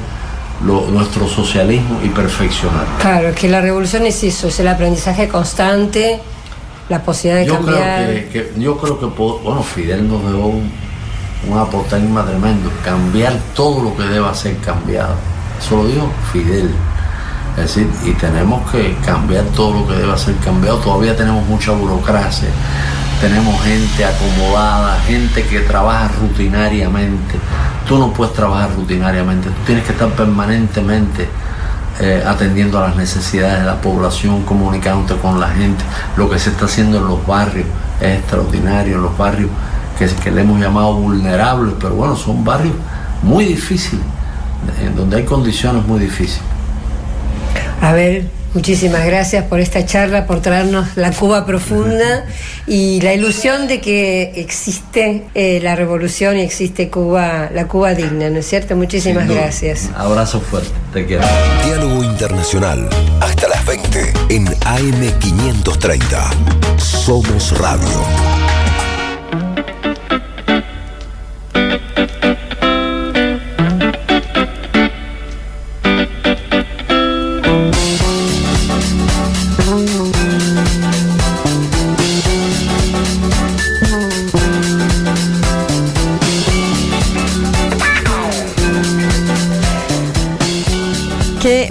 nuestro socialismo y perfeccionar. Claro, que la revolución es eso, es el aprendizaje constante la posibilidad de yo cambiar. Creo que, que, yo creo que, bueno, Fidel nos dejó un, un tremendo, cambiar todo lo que deba ser cambiado. Eso lo dijo Fidel. Es decir, y tenemos que cambiar todo lo que deba ser cambiado. Todavía tenemos mucha burocracia, tenemos gente acomodada, gente que trabaja rutinariamente. Tú no puedes trabajar rutinariamente, tú tienes que estar permanentemente eh, atendiendo a las necesidades de la población, comunicándote con la gente. Lo que se está haciendo en los barrios es extraordinario, en los barrios que le hemos llamado vulnerables, pero bueno, son barrios muy difíciles, en donde hay condiciones muy difíciles. A ver, muchísimas gracias por esta charla, por traernos la Cuba profunda y la ilusión de que existe eh, la revolución y existe Cuba, la Cuba digna, ¿no es cierto? Muchísimas gracias. Abrazo fuerte, te quiero. Diálogo Internacional, hasta las 20 en AM530. Somos Radio.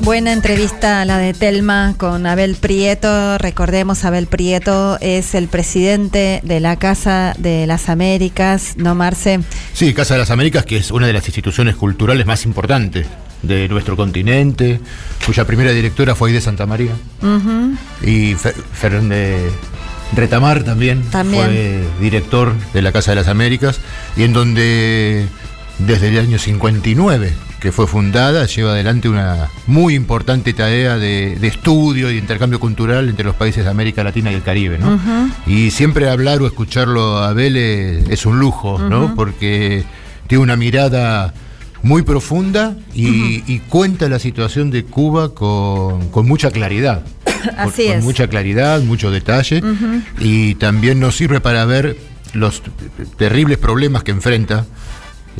Buena entrevista la de Telma con Abel Prieto. Recordemos, Abel Prieto es el presidente de la Casa de las Américas, ¿no, Marce? Sí, Casa de las Américas, que es una de las instituciones culturales más importantes de nuestro continente, cuya primera directora fue de Santa María. Y Fer, Fer- de Retamar también, También. fue director de la Casa de las Américas, y en donde desde el año 59 que fue fundada, lleva adelante una muy importante tarea de, de estudio y de intercambio cultural entre los países de América Latina y el Caribe, ¿no? Y siempre hablar o escucharlo a Abel es, un lujo, ¿no? Porque tiene una mirada muy profunda y, y cuenta la situación de Cuba con, con mucha claridad. Así con, es. Con mucha claridad, mucho detalle. Y también nos sirve para ver los terribles problemas que enfrenta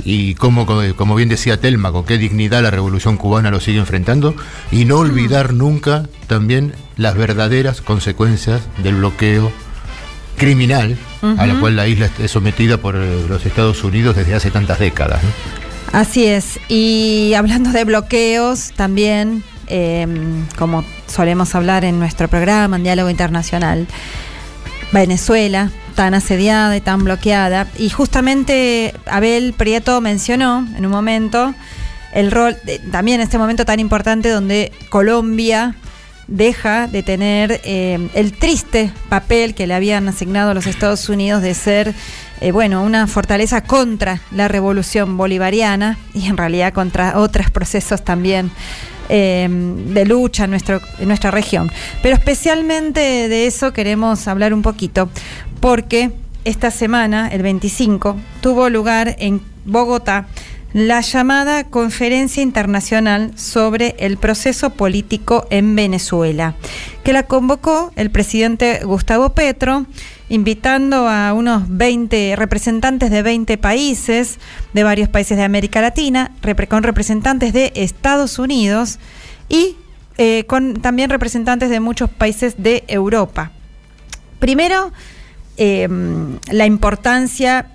y como- como bien decía Telma, con qué dignidad la revolución cubana lo sigue enfrentando, y no olvidar nunca también las verdaderas consecuencias del bloqueo criminal a la cual la isla es sometida por eh, los Estados Unidos desde hace tantas décadas. ¿no? Así es. Y hablando de bloqueos, también, eh, como solemos hablar en nuestro programa, en Diálogo Internacional, Venezuela, tan asediada y tan bloqueada. Y justamente Abel Prieto mencionó en un momento el rol, de- también en este momento tan importante donde Colombia deja de tener eh, el triste papel que le habían asignado a los Estados Unidos de ser, eh, bueno, una fortaleza contra la revolución bolivariana y en realidad contra otros procesos también eh, de lucha en, nuestro, en nuestra región. Pero especialmente de eso queremos hablar un poquito, porque esta semana, el 25, tuvo lugar en Bogotá la llamada Conferencia Internacional sobre el Proceso Político en Venezuela, que la convocó el presidente Gustavo Petro, invitando a unos 20 representantes de 20 países, de varios países de América Latina, con representantes de Estados Unidos y eh, con también representantes de muchos países de Europa. Primero, eh, la importancia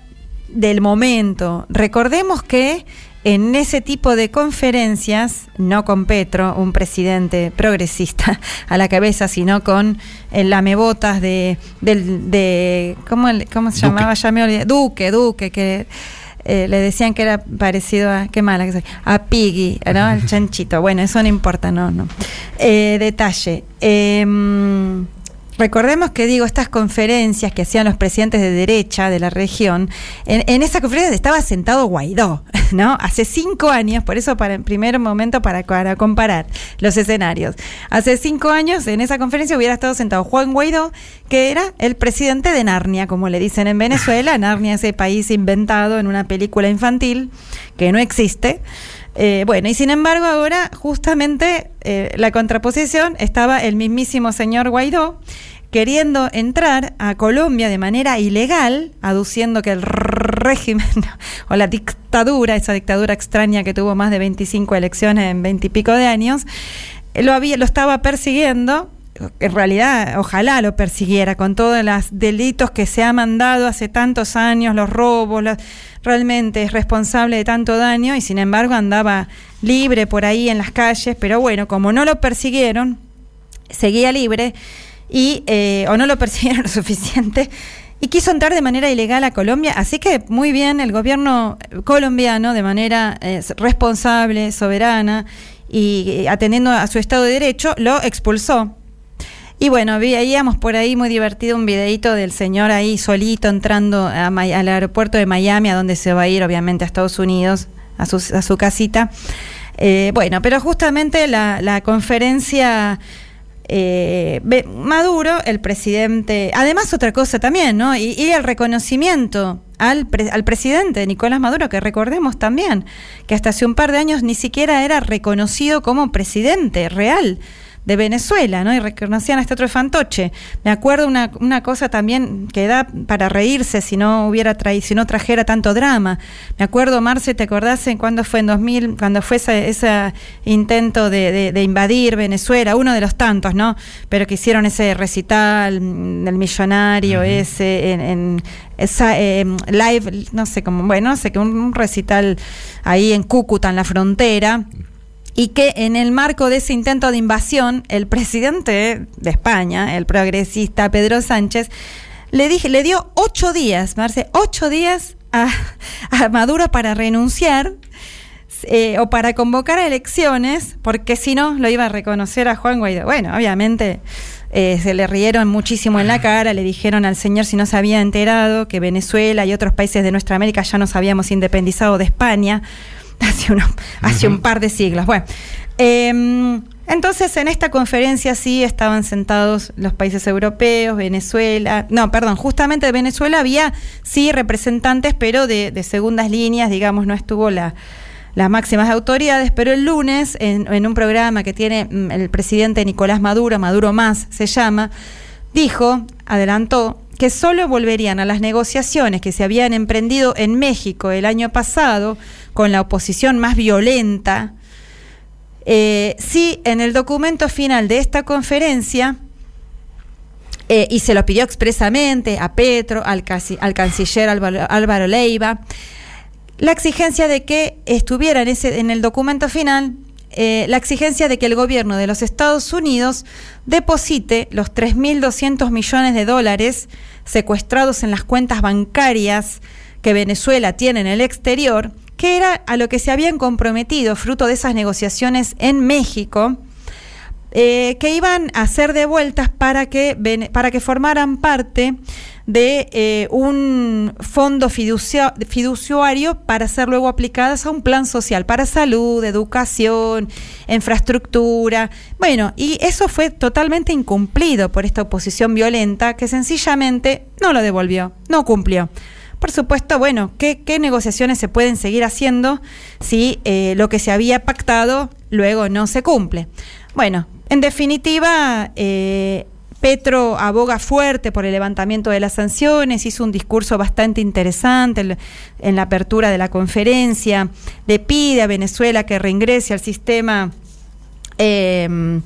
del momento. Recordemos que en ese tipo de conferencias, no con Petro, un presidente progresista a la cabeza, sino con el lamebotas de, del, de ¿cómo, cómo se Duque. llamaba? Ya me olvidé. Duque, Duque, que eh, le decían que era parecido a, qué mala que soy, a Piggy, ¿no? El chanchito. Bueno, eso no importa, no, no. Eh, detalle. Em, Recordemos que digo, estas conferencias que hacían los presidentes de derecha de la región, en, en esa conferencia estaba sentado Guaidó, ¿no? Hace cinco años, por eso para en primer momento para, para comparar los escenarios. Hace cinco años en esa conferencia hubiera estado sentado Juan Guaidó, que era el presidente de Narnia, como le dicen en Venezuela. Narnia, ese país inventado en una película infantil que no existe. Eh, bueno, y sin embargo ahora justamente eh, la contraposición estaba el mismísimo señor Guaidó queriendo entrar a Colombia de manera ilegal, aduciendo que el régimen o la dictadura, esa dictadura extraña que tuvo más de 25 elecciones en 20 y pico de años, lo, había, lo estaba persiguiendo en realidad, ojalá lo persiguiera con todos los delitos que se ha mandado hace tantos años, los robos, realmente es responsable de tanto daño y sin embargo andaba libre por ahí en las calles, pero bueno, como no lo persiguieron, seguía libre y eh, o no lo persiguieron lo suficiente y quiso entrar de manera ilegal a Colombia, así que muy bien el gobierno colombiano de manera eh, responsable, soberana y eh, atendiendo a su Estado de Derecho, lo expulsó. Y bueno, veíamos por ahí muy divertido un videito del señor ahí solito entrando al aeropuerto de Miami, a donde se va a ir obviamente a Estados Unidos, a su, a su casita. Eh, bueno, pero justamente la, conferencia eh, Maduro, el presidente, además otra cosa también, ¿no? Y, el reconocimiento al, al presidente Nicolás Maduro, que recordemos también que hasta hace un par de años ni siquiera era reconocido como presidente real de Venezuela, ¿no? Y reconocían a este otro fantoche. Me acuerdo una, una cosa también que da para reírse si no hubiera traído, si no trajera tanto drama. Me acuerdo, Marce, ¿te acordás en cuando fue en 2000, cuando fue ese, intento de, de, invadir Venezuela? Uno de los tantos, ¿no? Pero que hicieron ese recital del millonario ese en, esa eh, live, no sé cómo, bueno, no sé, que un recital ahí en Cúcuta, en la frontera y que en el marco de ese intento de invasión, el presidente de España, el progresista Pedro Sánchez, le, dije, le dio ocho días, Marce, ocho días a, Maduro para renunciar eh, o para convocar a elecciones, porque si no lo iba a reconocer a Juan Guaidó. Bueno, obviamente eh, se le rieron muchísimo en la cara, le dijeron al señor si no se había enterado que Venezuela y otros países de nuestra América ya nos habíamos independizado de España hace, uno, hace un par de siglos. Bueno, em, entonces en esta conferencia sí estaban sentados los países europeos, Venezuela, no, perdón, justamente de Venezuela había sí representantes, pero de, segundas líneas, digamos, no estuvo la, las máximas autoridades, pero el lunes en, en, un programa que tiene mm, el presidente Nicolás Maduro, Maduro Más se llama, dijo, adelantó, que solo volverían a las negociaciones que se habían emprendido en México el año pasado con la oposición más violenta, eh, si en el documento final de esta conferencia, eh, y se lo pidió expresamente a Petro, al, al canciller Álvaro, Leiva, la exigencia de que estuviera en, ese, en el documento final eh, la exigencia de que el gobierno de los Estados Unidos deposite los 3.200 millones de dólares secuestrados en las cuentas bancarias que Venezuela tiene en el exterior, que era a lo que se habían comprometido fruto de esas negociaciones en México, eh, que iban a ser devueltas para que, para que formaran parte de eh, un fondo fiduciario para ser luego aplicadas a un plan social para salud, educación, infraestructura. Bueno, y eso fue totalmente incumplido por esta oposición violenta que sencillamente no lo devolvió, no cumplió. Por supuesto, bueno, ¿qué, negociaciones se pueden seguir haciendo si eh, lo que se había pactado luego no se cumple? Bueno, en definitiva, eh, Petro aboga fuerte por el levantamiento de las sanciones, hizo un discurso bastante interesante en la apertura de la conferencia, le pide a Venezuela que reingrese al sistema. Em,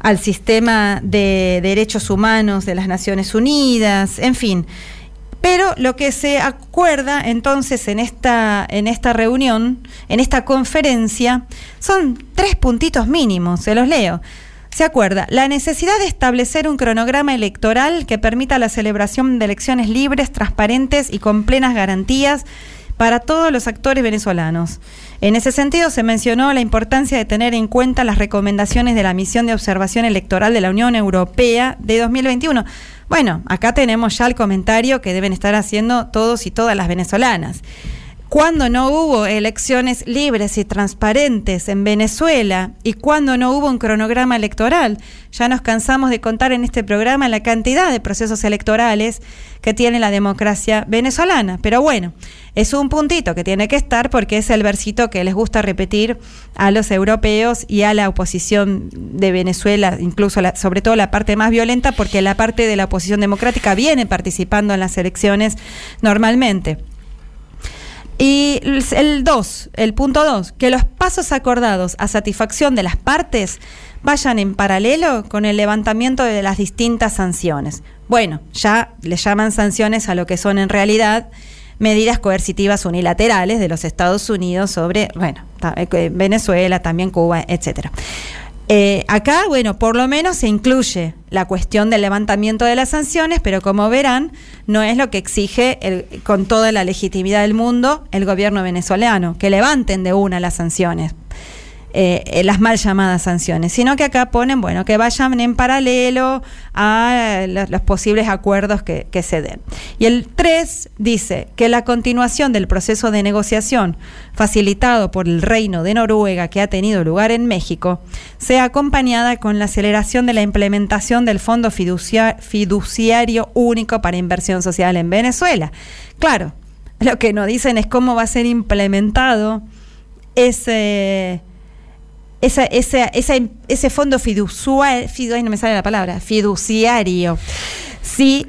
al sistema de derechos humanos de las Naciones Unidas, en fin. Pero lo que se acuerda entonces en esta, en esta reunión, en esta conferencia, son tres puntitos mínimos, se los leo. Se acuerda la necesidad de establecer un cronograma electoral que permita la celebración de elecciones libres, transparentes y con plenas garantías para todos los actores venezolanos. En ese sentido, se mencionó la importancia de tener en cuenta las recomendaciones de la misión de observación electoral de la Unión Europea de 2021. Bueno, acá tenemos ya el comentario que deben estar haciendo todos y todas las venezolanas. Cuando no hubo elecciones libres y transparentes en Venezuela y cuando no hubo un cronograma electoral, ya nos cansamos de contar en este programa la cantidad de procesos electorales que tiene la democracia venezolana. Pero bueno, es un puntito que tiene que estar porque es el versito que les gusta repetir a los europeos y a la oposición de Venezuela, incluso sobre todo la parte más violenta, porque la parte de la oposición democrática viene participando en las elecciones normalmente. Y el 2, el punto 2, que los pasos acordados a satisfacción de las partes vayan en paralelo con el levantamiento de las distintas sanciones. Bueno, ya le llaman sanciones a lo que son en realidad medidas coercitivas unilaterales de los Estados Unidos sobre, bueno, eh, Venezuela, también Cuba, etcétera. Eh, acá, bueno, por lo menos se incluye la cuestión del levantamiento de las sanciones, pero como verán, no es lo que exige con toda la legitimidad del mundo el gobierno venezolano, que levanten de una las sanciones. Eh, las mal llamadas sanciones, sino que acá ponen, bueno, que vayan en paralelo a los, posibles acuerdos que, se den. Y el 3 dice que la continuación del proceso de negociación facilitado por el Reino de Noruega que ha tenido lugar en México sea acompañada con la aceleración de la implementación del Fondo Fiduciario Único para Inversión Social en Venezuela. Claro, lo que nos dicen es cómo va a ser implementado ese esa, esa, ese fondo fiduciario, no me sale la palabra, fiduciario, si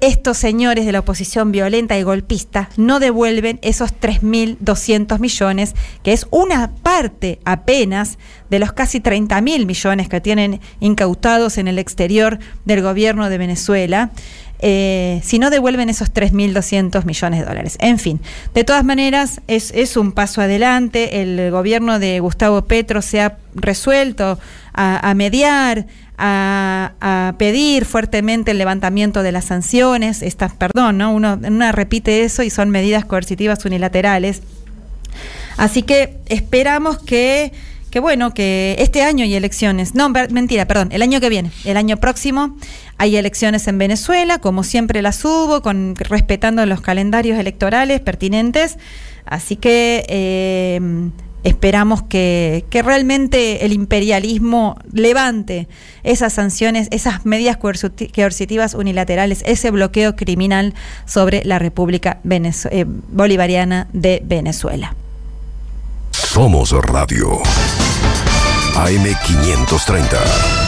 estos señores de la oposición violenta y golpista no devuelven esos 3.200 millones, que es una parte apenas de los casi 30.000 millones que tienen incautados en el exterior del gobierno de Venezuela. Eh, si no devuelven esos 3.200 millones de dólares. En fin, de todas maneras, es, un paso adelante. El gobierno de Gustavo Petro se ha resuelto a, mediar, a, pedir fuertemente el levantamiento de las sanciones. Estas, perdón, ¿no? Uno, una repite eso y son medidas coercitivas unilaterales. Así que esperamos que que bueno, que este año hay elecciones. No, mentira, perdón, el año que viene, el año próximo hay elecciones en Venezuela, como siempre las hubo, con, respetando los calendarios electorales pertinentes. Así que eh, esperamos que, que, realmente el imperialismo levante esas sanciones, esas medidas coercitivas unilaterales, ese bloqueo criminal sobre la República eh, Bolivariana de Venezuela. Somos Radio. AM530.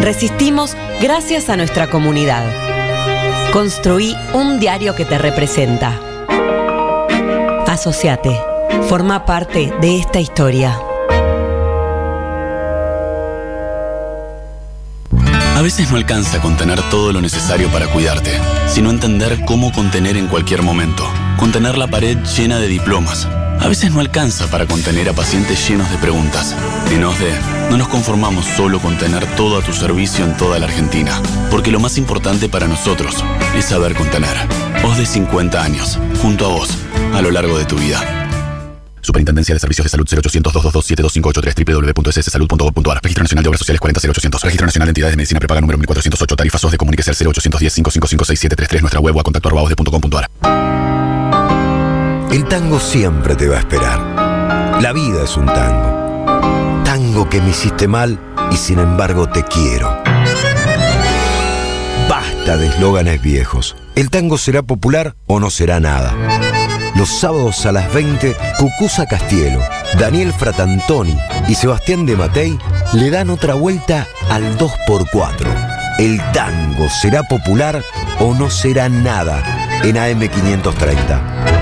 Resistimos gracias a nuestra comunidad. Construí un diario que te representa. Asociate. Forma parte de esta historia. A veces no alcanza contener todo lo necesario para cuidarte, sino entender cómo contener en cualquier momento contener la pared llena de diplomas. A veces no alcanza para contener a pacientes llenos de preguntas. En OSDE no nos conformamos solo con tener todo a tu servicio en toda la Argentina, porque lo más importante para nosotros es saber contener. OSDE 50 años, junto a vos, a lo largo de tu vida. Superintendencia de Servicios de Salud 0800 222 www.sssalud.gov.ar Registro Nacional de Obras Sociales 40800 Registro Nacional de Entidades de Medicina Prepaga número 1408 Tarifas de Comuníquese al 0810 5556 733 Nuestra web a contacto el tango siempre te va a esperar. La vida es un tango. Tango que me hiciste mal y sin embargo te quiero. Basta de eslóganes viejos. El tango será popular o no será nada. Los sábados a las 20, Cucusa Castielo, Daniel Fratantoni y Sebastián de Matei le dan otra vuelta al 2x4. El tango será popular o no será nada en AM530.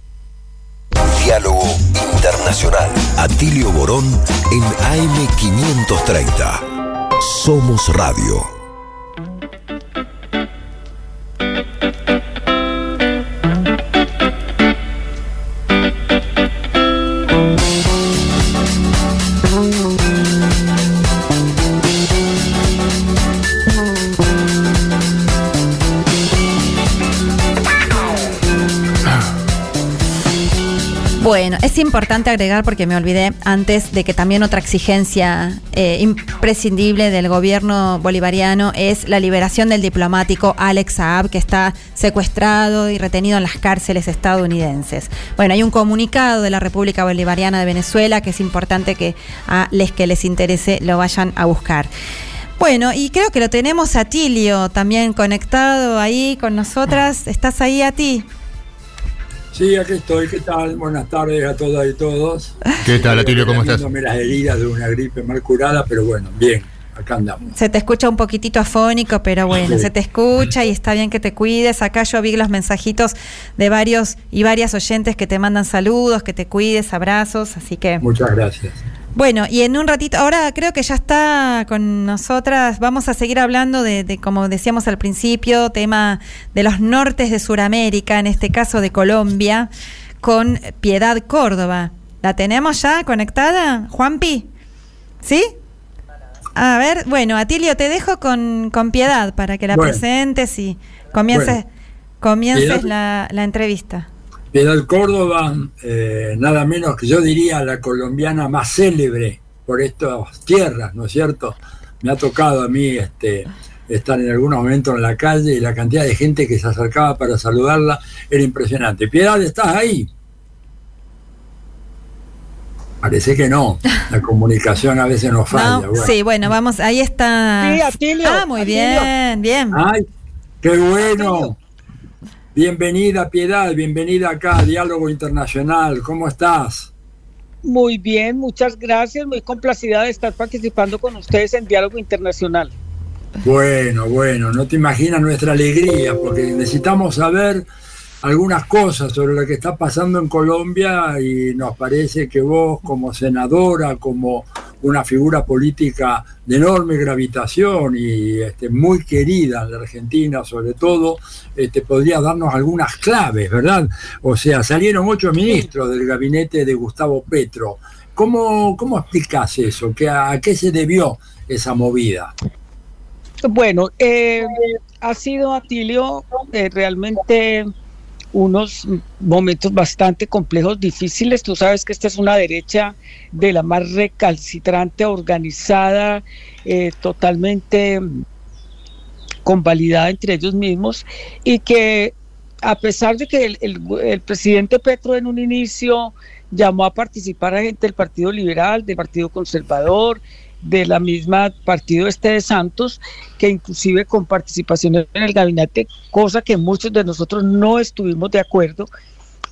Diálogo Internacional. Atilio Borón en AM530. Somos Radio. Bueno, es importante agregar, porque me olvidé antes, de que también otra exigencia eh, imprescindible del gobierno bolivariano es la liberación del diplomático Alex Saab, que está secuestrado y retenido en las cárceles estadounidenses. Bueno, hay un comunicado de la República Bolivariana de Venezuela que es importante que a los que les interese lo vayan a buscar. Bueno, y creo que lo tenemos a Tilio también conectado ahí con nosotras. ¿Estás ahí a ti? Sí, aquí estoy. ¿Qué tal? Buenas tardes a todas y todos. ¿Qué tal, Atilio? ¿Cómo estás? Me las heridas de una gripe mal curada, pero bueno, bien. Acá andamos. Se te escucha un poquitito afónico, pero bueno, Sí. se te escucha y está bien que te cuides. Acá yo vi los mensajitos de varios y varias oyentes que te mandan saludos, que te cuides, abrazos, así que... Muchas gracias. Bueno, y en un ratito, ahora creo que ya está con nosotras, vamos a seguir hablando de, de, como decíamos al principio, tema de los nortes de Sudamérica, en este caso de Colombia, con Piedad Córdoba. ¿La tenemos ya conectada, Juanpi? ¿Sí? A ver, bueno, Atilio, te dejo con, con Piedad para que la Bueno. presentes y comiences, Bueno. comiences Piedad. la, la entrevista. Piedad Córdoba, eh, nada menos que yo diría la colombiana más célebre por estas tierras, ¿no es cierto? Me ha tocado a mí este, estar en algunos momentos en la calle y la cantidad de gente que se acercaba para saludarla era impresionante. Piedad, ¿estás ahí? Parece que no. La comunicación a veces nos falla. No, bueno. Sí, bueno, vamos, ahí está. Sí, Atilio, Ah, muy Atilio. bien, bien. ¡Ay, qué bueno! Bienvenida, Piedad, bienvenida acá a Diálogo Internacional. ¿Cómo estás? Muy bien, muchas gracias. Muy complacida de estar participando con ustedes en Diálogo Internacional. Bueno, bueno, no te imaginas nuestra alegría, porque necesitamos saber algunas cosas sobre lo que está pasando en Colombia y nos parece que vos como senadora, como una figura política de enorme gravitación y este, muy querida en la Argentina sobre todo, este, podrías darnos algunas claves, ¿verdad? O sea, salieron ocho ministros del gabinete de Gustavo Petro. ¿Cómo, cómo explicás eso? ¿Qué, ¿A qué se debió esa movida? Bueno, eh, ha sido, Atilio, eh, realmente unos momentos bastante complejos, difíciles. Tú sabes que esta es una derecha de la más recalcitrante, organizada, eh, totalmente convalidada entre ellos mismos y que a pesar de que el, el- el presidente Petro en un inicio llamó a participar a gente del Partido Liberal, del Partido Conservador, de la misma partido este de Santos, que inclusive con participación en el gabinete, cosa que muchos de nosotros no estuvimos de acuerdo,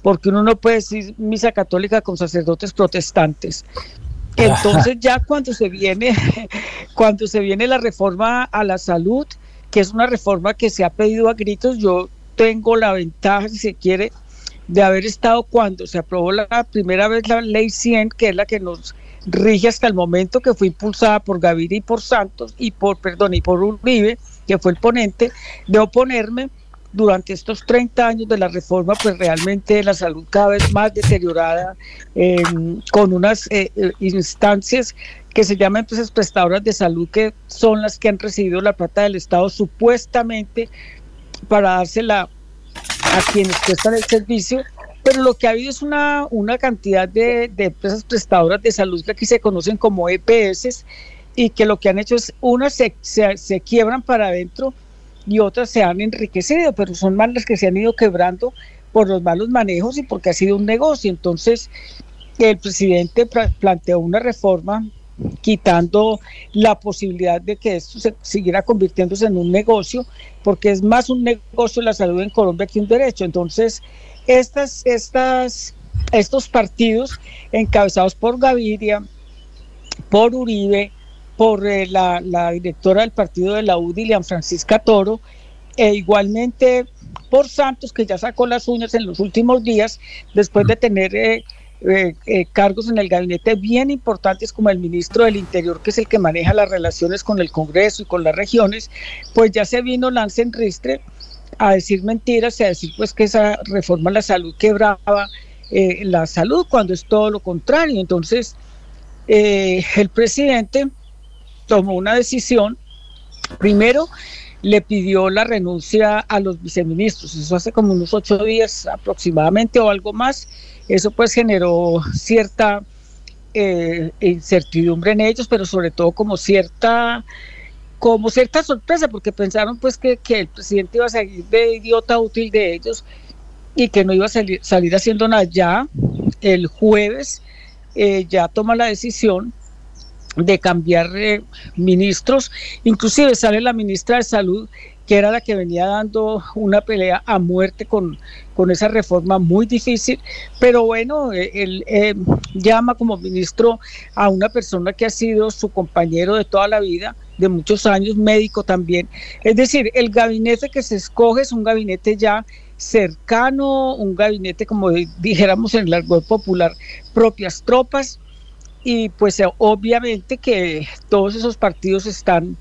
porque uno no puede decir misa católica con sacerdotes protestantes. Entonces ya cuando se viene, cuando se viene la reforma a la salud, que es una reforma que se ha pedido a gritos, yo tengo la ventaja, si se quiere, de haber estado cuando se aprobó la primera vez la ley 100, que es la que nos rige hasta el momento, que fue impulsada por Gaviria y por Santos, y por, perdón, y por Uribe, que fue el ponente, de oponerme durante estos 30 años de la reforma, pues realmente la salud cada vez más deteriorada, con unas eh, eh, instancias que se llaman empresas prestadoras de salud, que son las que han recibido la plata del Estado supuestamente para dársela a quienes prestan el servicio, pero lo que ha habido es una, una cantidad de, de empresas prestadoras de salud que aquí se conocen como EPS y que lo que han hecho es, unas se, se, se quiebran para adentro y otras se han enriquecido, pero son más las que se han ido quebrando por los malos manejos y porque ha sido un negocio. Entonces, el presidente planteó una reforma quitando la posibilidad de que esto se siguiera convirtiéndose en un negocio, porque es más un negocio la salud en Colombia que un derecho. Entonces, estas, estas, estos partidos encabezados por Gaviria, por Uribe, por eh, la, directora del partido de la U, Dilian Francisca Toro, e igualmente por Santos, que ya sacó las uñas en los últimos días, después de tener eh, eh, cargos en el gabinete bien importantes como el ministro del Interior, que es el que maneja las relaciones con el Congreso y con las regiones, pues ya se vino Lance en Ristre a decir mentiras y a decir pues que esa reforma a la salud quebraba la salud, cuando es todo lo contrario. Entonces, el presidente tomó una decisión, primero, le pidió la renuncia a los viceministros. Eso hace como unos ocho días aproximadamente o algo más. Eso pues generó cierta eh, incertidumbre en ellos, pero sobre todo como cierta como cierta sorpresa, porque pensaron pues que, que el presidente iba a salir de idiota útil de ellos y que no iba a salir, salir haciendo nada. Ya el jueves eh, ya toma la decisión de cambiar eh, ministros, inclusive sale la ministra de Salud, que era la que venía dando una pelea a muerte con, con esa reforma muy difícil, pero bueno, eh, él eh, llama como ministro a una persona que ha sido su compañero de toda la vida, de muchos años, médico también. Es decir, el gabinete que se escoge es un gabinete ya cercano, un gabinete, como dijéramos en el argot popular, propias tropas, y pues eh, obviamente que todos esos partidos están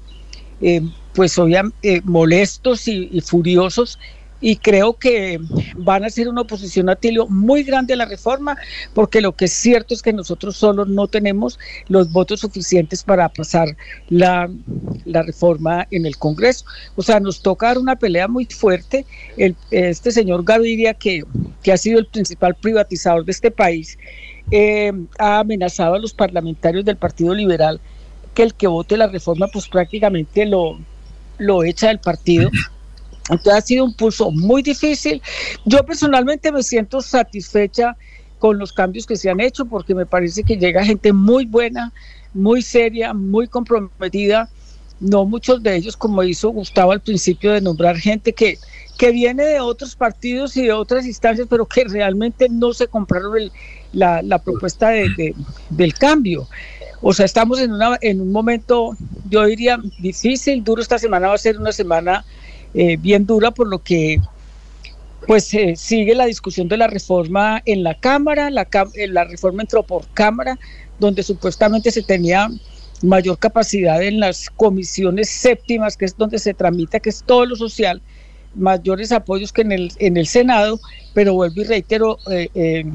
eh, pues obviamente eh, molestos y, furiosos y creo que van a ser una oposición a Tilio muy grande a la reforma, porque lo que es cierto es que nosotros solo no tenemos los votos suficientes para pasar la, la reforma en el Congreso. O sea, nos toca dar una pelea muy fuerte. El, este señor Gaviria, que, que ha sido el principal privatizador de este país, eh, ha amenazado a los parlamentarios del Partido Liberal que el que vote la reforma pues prácticamente lo, lo echa del partido. Entonces ha sido un pulso muy difícil. Yo personalmente me siento satisfecha con los cambios que se han hecho porque me parece que llega gente muy buena, muy seria, muy comprometida. No muchos de ellos, como hizo Gustavo al principio, de nombrar gente que, que viene de otros partidos y de otras instancias, pero que realmente no se compraron el, la, la propuesta de, del cambio. O sea, estamos en, una, en un momento, yo diría, difícil, duro. Esta semana va a ser una semana eh, bien dura, por lo que pues eh, sigue la discusión de la reforma en la Cámara, la, eh, la reforma entró por Cámara, donde supuestamente se tenía mayor capacidad en las comisiones séptimas, que es donde se tramita, que es todo lo social, mayores apoyos que en el, en el Senado, pero vuelvo y reitero, eh,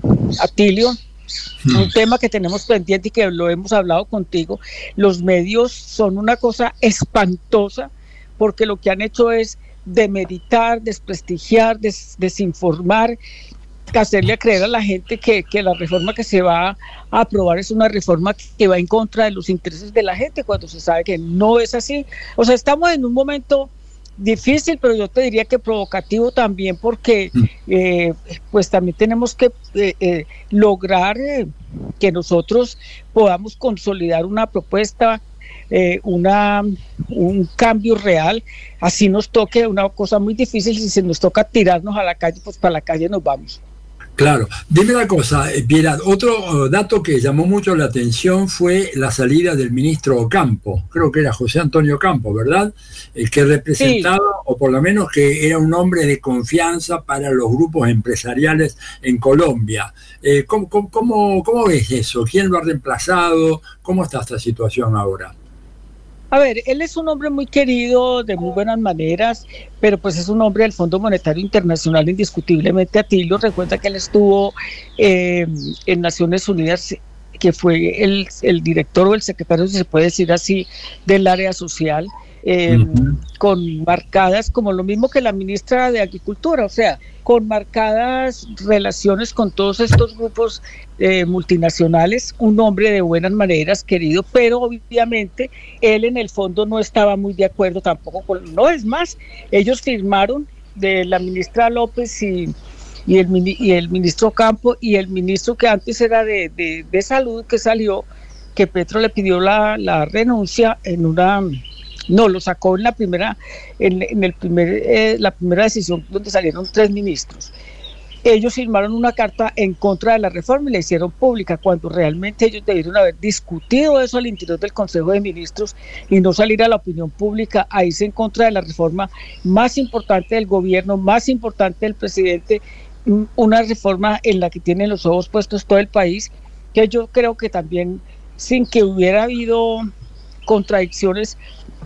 Atilio, hmm. un tema que tenemos pendiente y que lo hemos hablado contigo, los medios son una cosa espantosa porque lo que han hecho es demeritar, desprestigiar, desinformar, hacerle creer a la gente que, que, la reforma que se va a aprobar es una reforma que va en contra de los intereses de la gente cuando se sabe que no es así. O sea, estamos en un momento difícil, pero yo te diría que provocativo también porque mm. eh, pues también tenemos que eh, eh, lograr que nosotros podamos consolidar una propuesta, una, un cambio real, así nos toque una cosa muy difícil, si se nos toca tirarnos a la calle, pues para la calle nos vamos. Claro, dime la cosa, eh, Piedad, otro eh, dato que llamó mucho la atención fue la salida del ministro Ocampo, creo que era José Antonio Ocampo, ¿verdad? El que representaba, o por lo menos que era un hombre de confianza para los grupos empresariales en Colombia. Eh, ¿cómo, cómo, cómo ves eso? ¿Quién lo ha reemplazado? ¿Cómo está esta situación ahora? A ver, él es un hombre muy querido, de muy buenas maneras, pero pues es un hombre del Fondo Monetario Internacional indiscutiblemente. A ti lo recuerda que él estuvo eh, en Naciones Unidas que fue el, el, director o el secretario, si se puede decir así, del área social, eh, con marcadas, como lo mismo que la ministra de Agricultura, o sea, con marcadas relaciones con todos estos grupos eh, multinacionales, un hombre de buenas maneras, querido, pero obviamente él en el fondo no estaba muy de acuerdo tampoco con, no es más, ellos firmaron de la ministra López y, y, el, y el ministro Campo y el ministro que antes era de, de, de salud que salió, que Petro le pidió la, la renuncia en una no, lo sacó en la primera, en, el primer, eh, la primera decisión donde salieron tres ministros. Ellos firmaron una carta en contra de la reforma y la hicieron pública, cuando realmente ellos debieron haber discutido eso al interior del Consejo de Ministros y no salir a la opinión pública a irse en contra de la reforma más importante del gobierno, más importante del presidente, una reforma en la que tienen los ojos puestos todo el país, que yo creo que también sin que hubiera habido contradicciones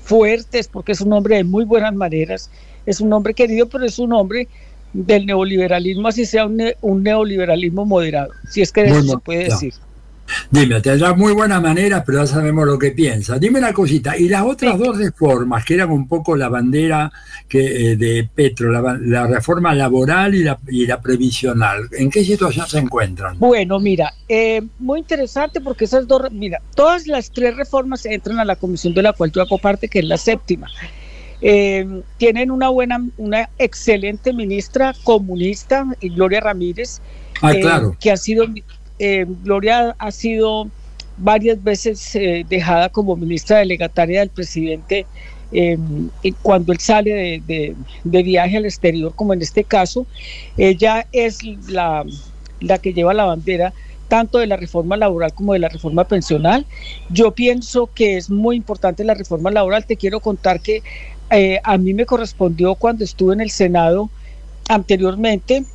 fuertes, porque es un hombre de muy buenas maneras, es un hombre querido, pero es un hombre del neoliberalismo, así sea un, neoliberalismo moderado, si es que eso se puede decir. Dime, tendrá muy buena manera, pero ya sabemos lo que piensa. Dime una cosita, y las otras dos reformas, que eran un poco la bandera que, eh, de Petro, la, reforma laboral y la, y la, previsional, ¿en qué situación se encuentran? Bueno, mira, eh, muy interesante porque esas dos, mira, todas las tres reformas entran a la comisión de la cual yo hago parte, que es la séptima. Eh, tienen una buena, una excelente ministra comunista, Gloria Ramírez, ah, claro. que ha sido eh, Gloria ha sido varias veces eh, dejada como ministra delegataria del presidente em, cuando él sale de, viaje al exterior, como en este caso. Ella es la, la que lleva la bandera tanto de la reforma laboral como de la reforma pensional. Yo pienso que es muy importante la reforma laboral. Te quiero contar que eh, a mí me correspondió cuando estuve en el Senado anteriormente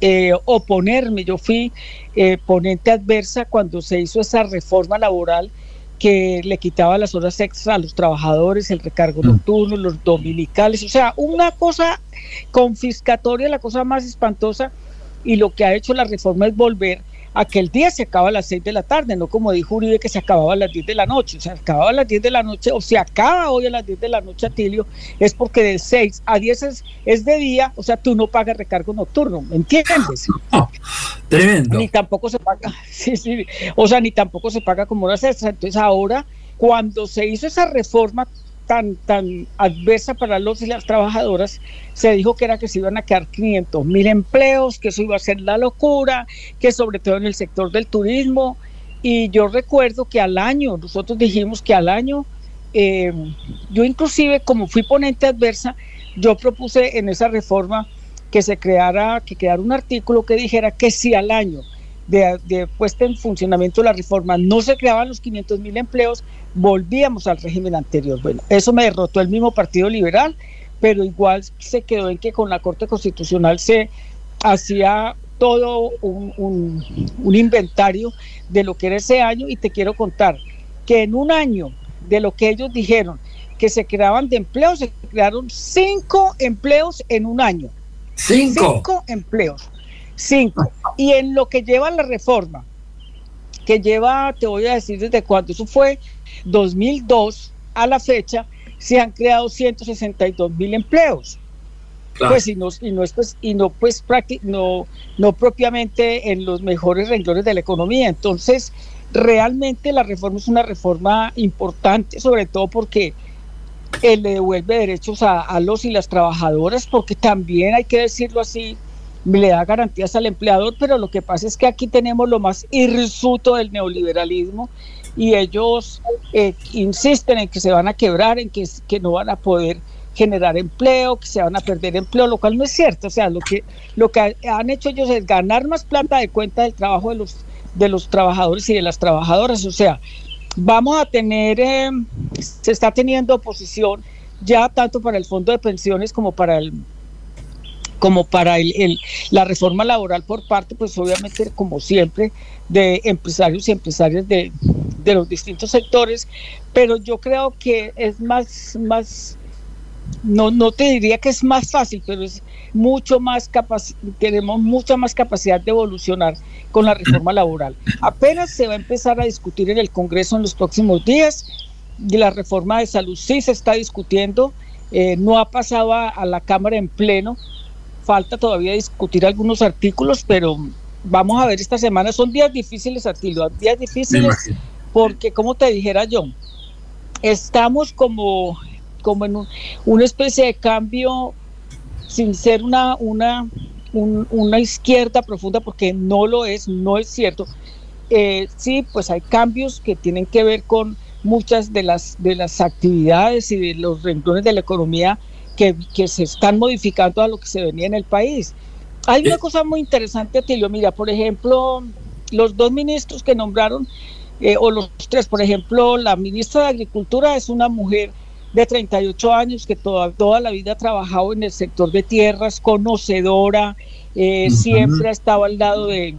eh, oponerme. Yo fui eh, ponente adversa cuando se hizo esa reforma laboral que le quitaba las horas extras a los trabajadores, el recargo mm. nocturno, los dominicales, o sea, una cosa confiscatoria, la cosa más espantosa, y lo que ha hecho la reforma es volver aquel día se acaba a las 6 de la tarde, no como dijo Uribe que se acababa a las 10 de la noche, se acababa a las 10 de la noche, o se acaba hoy a las 10 de la noche, Atilio, es porque de 6 a 10 es, de día, o sea, tú no pagas recargo nocturno, ¿me entiendes? tremendo. Ni tampoco se paga, sí, sí, o sea, ni tampoco se paga como horas extras, entonces ahora, cuando se hizo esa reforma tan, tan adversa para los y las trabajadoras, se dijo que era que se iban a quedar 500 mil empleos, que eso iba a ser la locura, que sobre todo en el sector del turismo. Y yo recuerdo que al año, nosotros dijimos que al año, eh, yo inclusive como fui ponente adversa, yo propuse en esa reforma que se creara, que creara un artículo que dijera que si al año de, puesta en funcionamiento de la reforma no se creaban los 500 mil empleos, volvíamos al régimen anterior. Bueno, eso me derrotó el mismo Partido Liberal, pero igual se quedó en que con la Corte Constitucional se hacía todo un, inventario de lo que era ese año y te quiero contar que en un año de lo que ellos dijeron que se creaban de empleos, se crearon cinco empleos en un año. Cinco. Cinco empleos. Cinco. Y en lo que lleva la reforma, que lleva, te voy a decir desde cuándo, eso fue 2002 a la fecha, se han creado 162 mil empleos. Pues y no, y no, pues, y no, pues, no, no propiamente en los mejores renglones de la economía. Entonces, realmente la reforma es una reforma importante, sobre todo porque le devuelve derechos a, a los y las trabajadoras, porque también hay que decirlo así, le da garantías al empleador, pero lo que pasa es que aquí tenemos lo más irrisuto del neoliberalismo y ellos eh, insisten en que se van a quebrar, en que, que no van a poder generar empleo, que se van a perder empleo, lo cual no es cierto. O sea, lo que, lo que han hecho ellos es ganar más plata de cuenta del trabajo de los, de los trabajadores y de las trabajadoras. O sea, vamos a tener, eh, se está teniendo oposición ya tanto para el fondo de pensiones como para el como para el, la reforma laboral por parte, pues obviamente, como siempre, de empresarios y empresarias de, los distintos sectores, pero yo creo que es más, más no, no te diría que es más fácil, pero es mucho más capaz, tenemos mucha más capacidad de evolucionar con la reforma laboral. Apenas se va a empezar a discutir en el Congreso en los próximos días, y la reforma de salud sí se está discutiendo, eh, no ha pasado a la Cámara en pleno, falta todavía discutir algunos artículos, pero vamos a ver esta semana. Son días difíciles, Atilio, días difíciles porque, como te dijera yo, estamos como, como en una especie de cambio sin ser una, una, una izquierda profunda, porque no lo es, no es cierto, eh, sí, pues hay cambios que tienen que ver con muchas de las, de las actividades y de los renglones de la economía que, que se están modificando a lo que se venía en el país. Hay una cosa muy interesante, Tilio. Mira, por ejemplo, los dos ministros que nombraron, eh, o los tres, por ejemplo, la ministra de Agricultura es una mujer de 38 años que toda, toda la vida ha trabajado en el sector de tierras, conocedora, eh, siempre ha estado al lado de,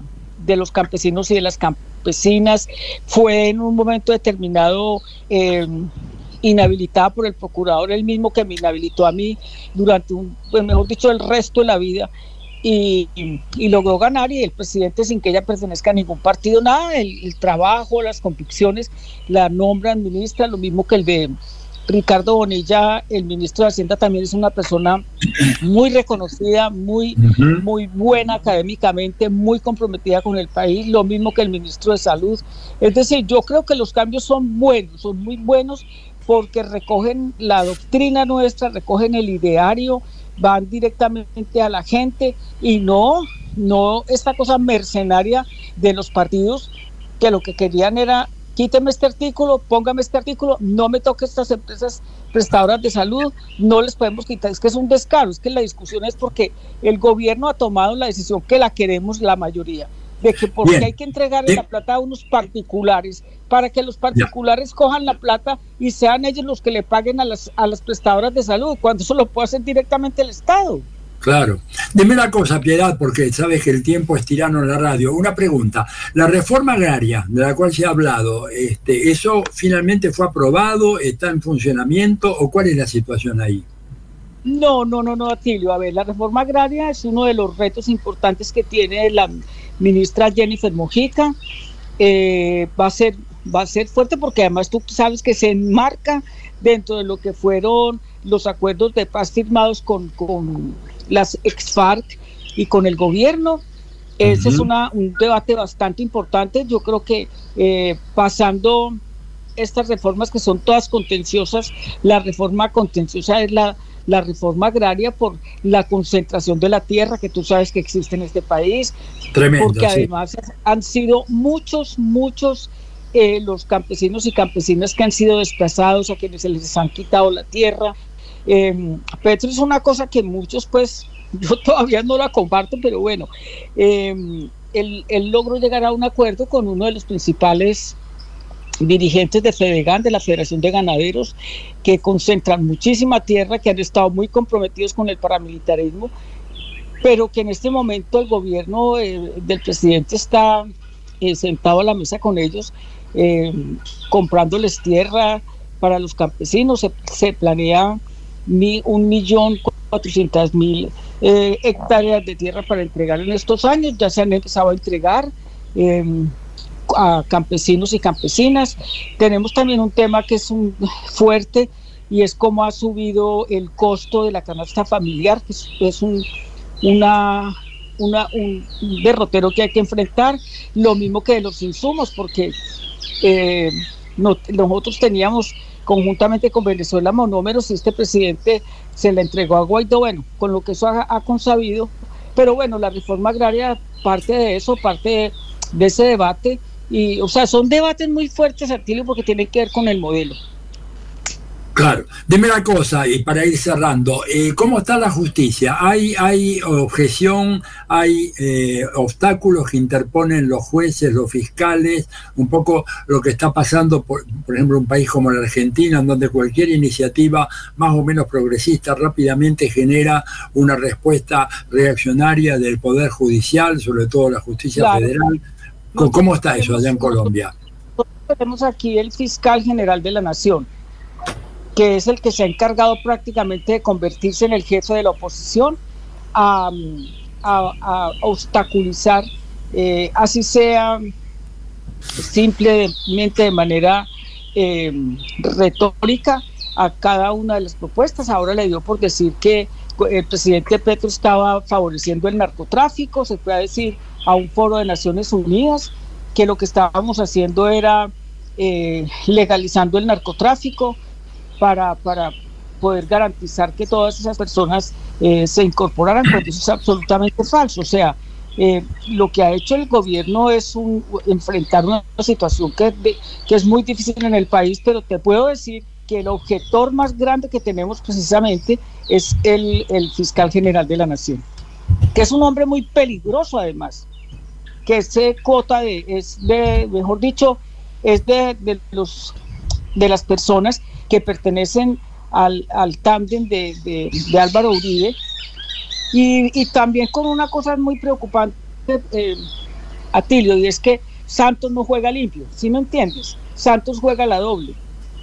de, los campesinos y de las campesinas. Fue en un momento determinado eh, inhabilitada por el procurador, el mismo que me inhabilitó a mí durante un, pues mejor dicho, el resto de la vida y, logró ganar y el presidente sin que ella pertenezca a ningún partido, nada, el, trabajo, las convicciones, la nombran ministra, lo mismo que el de Ricardo Bonilla, el ministro de Hacienda también es una persona muy reconocida, muy, muy buena académicamente, muy comprometida con el país, lo mismo que el ministro de Salud. Es decir, yo creo que los cambios son buenos, son muy buenos porque recogen la doctrina nuestra, recogen el ideario, van directamente a la gente y no, no esta cosa mercenaria de los partidos que lo que querían era quíteme este artículo, póngame este artículo, no me toque estas empresas prestadoras de salud, no les podemos quitar, es que es un descaro, es que la discusión es porque el gobierno ha tomado la decisión que la queremos la mayoría de que porque hay que entregar la plata a unos particulares para que los particulares cojan la plata y sean ellos los que le paguen a las, a las prestadoras de salud, cuando eso lo puede hacer directamente el Estado. Claro. Dime una cosa, Piedad, porque sabes que el tiempo es tirano en la radio. Una pregunta. La reforma agraria de la cual se ha hablado, este, ¿eso finalmente fue aprobado? ¿Está en funcionamiento? ¿O cuál es la situación ahí? No, no, no, no, Atilio. A ver, la reforma agraria es uno de los retos importantes que tiene la ministra Jennifer Mojica. Eh, va, a ser, va a ser fuerte porque además tú sabes que se enmarca dentro de lo que fueron los acuerdos de paz firmados con, con las ex-FARC y con el gobierno. Ese es una, un debate bastante importante. Yo creo que eh, pasando estas reformas que son todas contenciosas, la reforma contenciosa es la la reforma agraria por la concentración de la tierra que tú sabes que existe en este país. Tremendo, porque además han sido muchos, muchos eh, los campesinos y campesinas que han sido desplazados, a quienes se les han quitado la tierra. Eh, Petro es una cosa que muchos, pues, yo todavía no la comparto, pero bueno, eh, él, él logró llegar a un acuerdo con uno de los principales dirigentes de FEDEGAN, de la Federación de Ganaderos, que concentran muchísima tierra, que han estado muy comprometidos con el paramilitarismo, pero que en este momento el gobierno eh, del presidente está eh, sentado a la mesa con ellos, eh, comprándoles tierra para los campesinos. Se, planea un millón cuatrocientas mil hectáreas de tierra para entregar en estos años, ya se han empezado a entregar a campesinos y campesinas. Tenemos también un tema que es un fuerte y es cómo ha subido el costo de la canasta familiar, que es, un, una, una, un derrotero que hay que enfrentar, lo mismo que de los insumos, porque eh, nosotros teníamos conjuntamente con Venezuela monómeros y este presidente se le entregó a Guaidó, bueno, con lo que eso ha, consabido, pero bueno, la reforma agraria parte de eso, parte de ese debate y, o sea, son debates muy fuertes, Artilio, porque tienen que ver con el modelo. Claro, dime la cosa, y para ir cerrando, eh, ¿cómo está la justicia? ¿Hay, hay objeción, hay eh, obstáculos que interponen los jueces, los fiscales? Un poco lo que está pasando, por, por ejemplo, un país como la Argentina, en donde cualquier iniciativa más o menos progresista rápidamente genera una respuesta reaccionaria del Poder Judicial, sobre todo la justicia federal. ¿Cómo está eso allá en Colombia? Tenemos aquí el fiscal general de la Nación, que es el que se ha encargado prácticamente de convertirse en el jefe de la oposición, a, obstaculizar, eh, así sea simplemente de manera eh, retórica, a cada una de las propuestas. Ahora le dio por decir que el presidente Petro estaba favoreciendo el narcotráfico, se puede decir a un foro de Naciones Unidas, que lo que estábamos haciendo era eh, legalizando el narcotráfico para, para poder garantizar que todas esas personas eh, se incorporaran, porque eso es absolutamente falso. O sea, eh, lo que ha hecho el gobierno es un, enfrentar una situación que, que es muy difícil en el país, pero te puedo decir que el objetor más grande que tenemos precisamente es el, el fiscal general de la nación, que es un hombre muy peligroso además, que se cota de, es de, mejor dicho, es de, de los de las personas que pertenecen al, al tándem de, de, Álvaro Uribe y, y, también con una cosa muy preocupante, eh, Atilio, y es que Santos no juega limpio, ¿sí me entiendes? Santos juega la doble.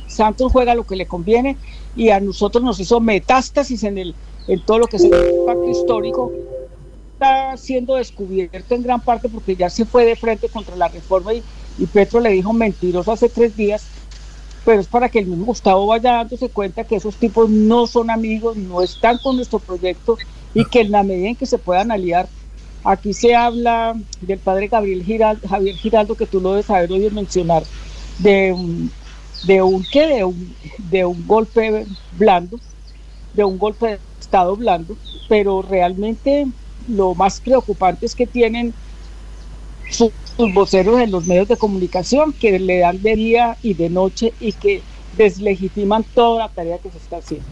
Santos juega lo que le conviene y a nosotros nos hizo metástasis en, el, en todo lo que es el pacto histórico. Está siendo descubierto en gran parte porque ya se fue de frente contra la reforma y, y Petro le dijo mentiroso hace tres días, pero es para que el mismo Gustavo vaya dándose cuenta que esos tipos no son amigos, no están con nuestro proyecto y que en la medida en que se puedan aliar, aquí se habla del padre Gabriel Giraldo, Javier Giraldo, que tú lo debes haber oído mencionar, de un de un qué, de un, de un golpe blando, de un golpe de Estado blando, pero realmente lo más preocupante es que tienen sus, voceros en los medios de comunicación que le dan de día y de noche y que deslegitiman toda la tarea que se está haciendo.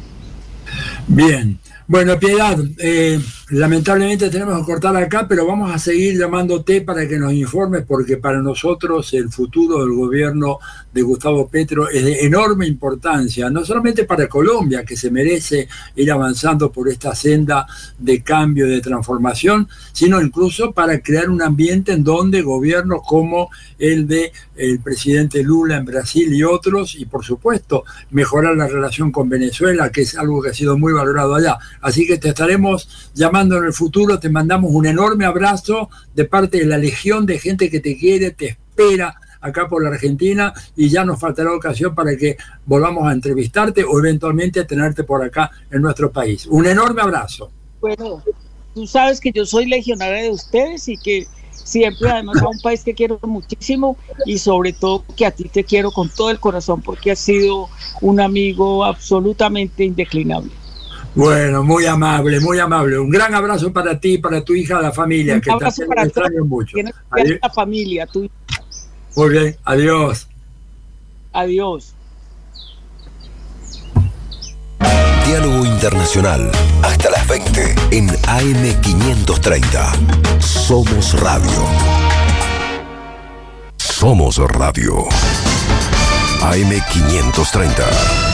Bien, bueno, Piedad, eh, lamentablemente tenemos que cortar acá, pero vamos a seguir llamándote para que nos informes, porque para nosotros el futuro del gobierno de Gustavo Petro es de enorme importancia, no solamente para Colombia, que se merece ir avanzando por esta senda de cambio, de transformación, sino incluso para crear un ambiente en donde gobiernos como el de el presidente Lula en Brasil y otros, y por supuesto mejorar la relación con Venezuela, que es algo que ha sido muy valorado allá. Así que te estaremos llamando en el futuro, te mandamos un enorme abrazo de parte de la legión de gente que te quiere, te espera acá por la Argentina y ya nos faltará ocasión para que volvamos a entrevistarte o eventualmente a tenerte por acá en nuestro país. Un enorme abrazo. Bueno, tú sabes que yo soy legionaria de ustedes y que siempre además a un país que quiero muchísimo y sobre todo que a ti te quiero con todo el corazón porque has sido un amigo absolutamente indeclinable. Bueno, muy amable, muy amable. Un gran abrazo para ti, para tu hija, la familia, que te para extraño mucho. Adiós. La familia, tu Muy bien, adiós. Adiós. Diálogo Internacional, hasta las 20 en AM530. Somos Radio. Somos Radio. AM530.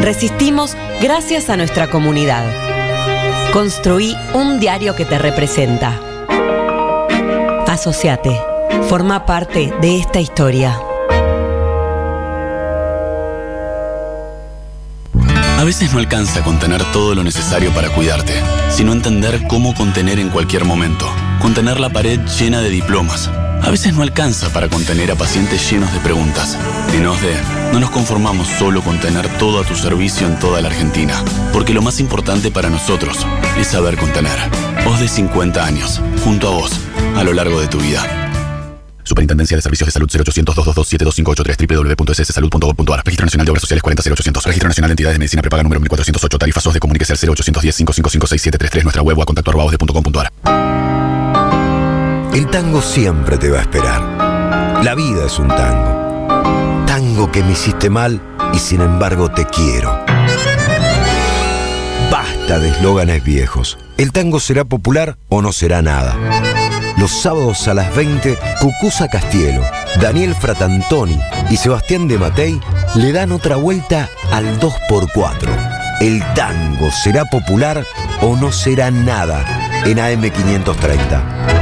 Resistimos gracias a nuestra comunidad. Construí un diario que te representa. Asociate. Forma parte de esta historia. A veces no alcanza contener todo lo necesario para cuidarte, sino entender cómo contener en cualquier momento. Contener la pared llena de diplomas a veces no alcanza para contener a pacientes llenos de preguntas. En OSDE, no nos conformamos solo con tener todo a tu servicio en toda la Argentina, porque lo más importante para nosotros es saber contener. OSDE 50 años, junto a vos, a lo largo de tu vida. Superintendencia de Servicios de Salud 0800 222 www.sssalud.gov.ar Registro Nacional de Obras Sociales 40800 Registro Nacional de Entidades de Medicina Prepaga número 1408 Tarifas SOS de Comuníquese al 0810 555 Nuestra web o a contacto el tango siempre te va a esperar. La vida es un tango. Tango que me hiciste mal y sin embargo te quiero. Basta de eslóganes viejos. El tango será popular o no será nada. Los sábados a las 20, Cucusa Castielo, Daniel Fratantoni y Sebastián de Matei le dan otra vuelta al 2x4. El tango será popular o no será nada en AM530.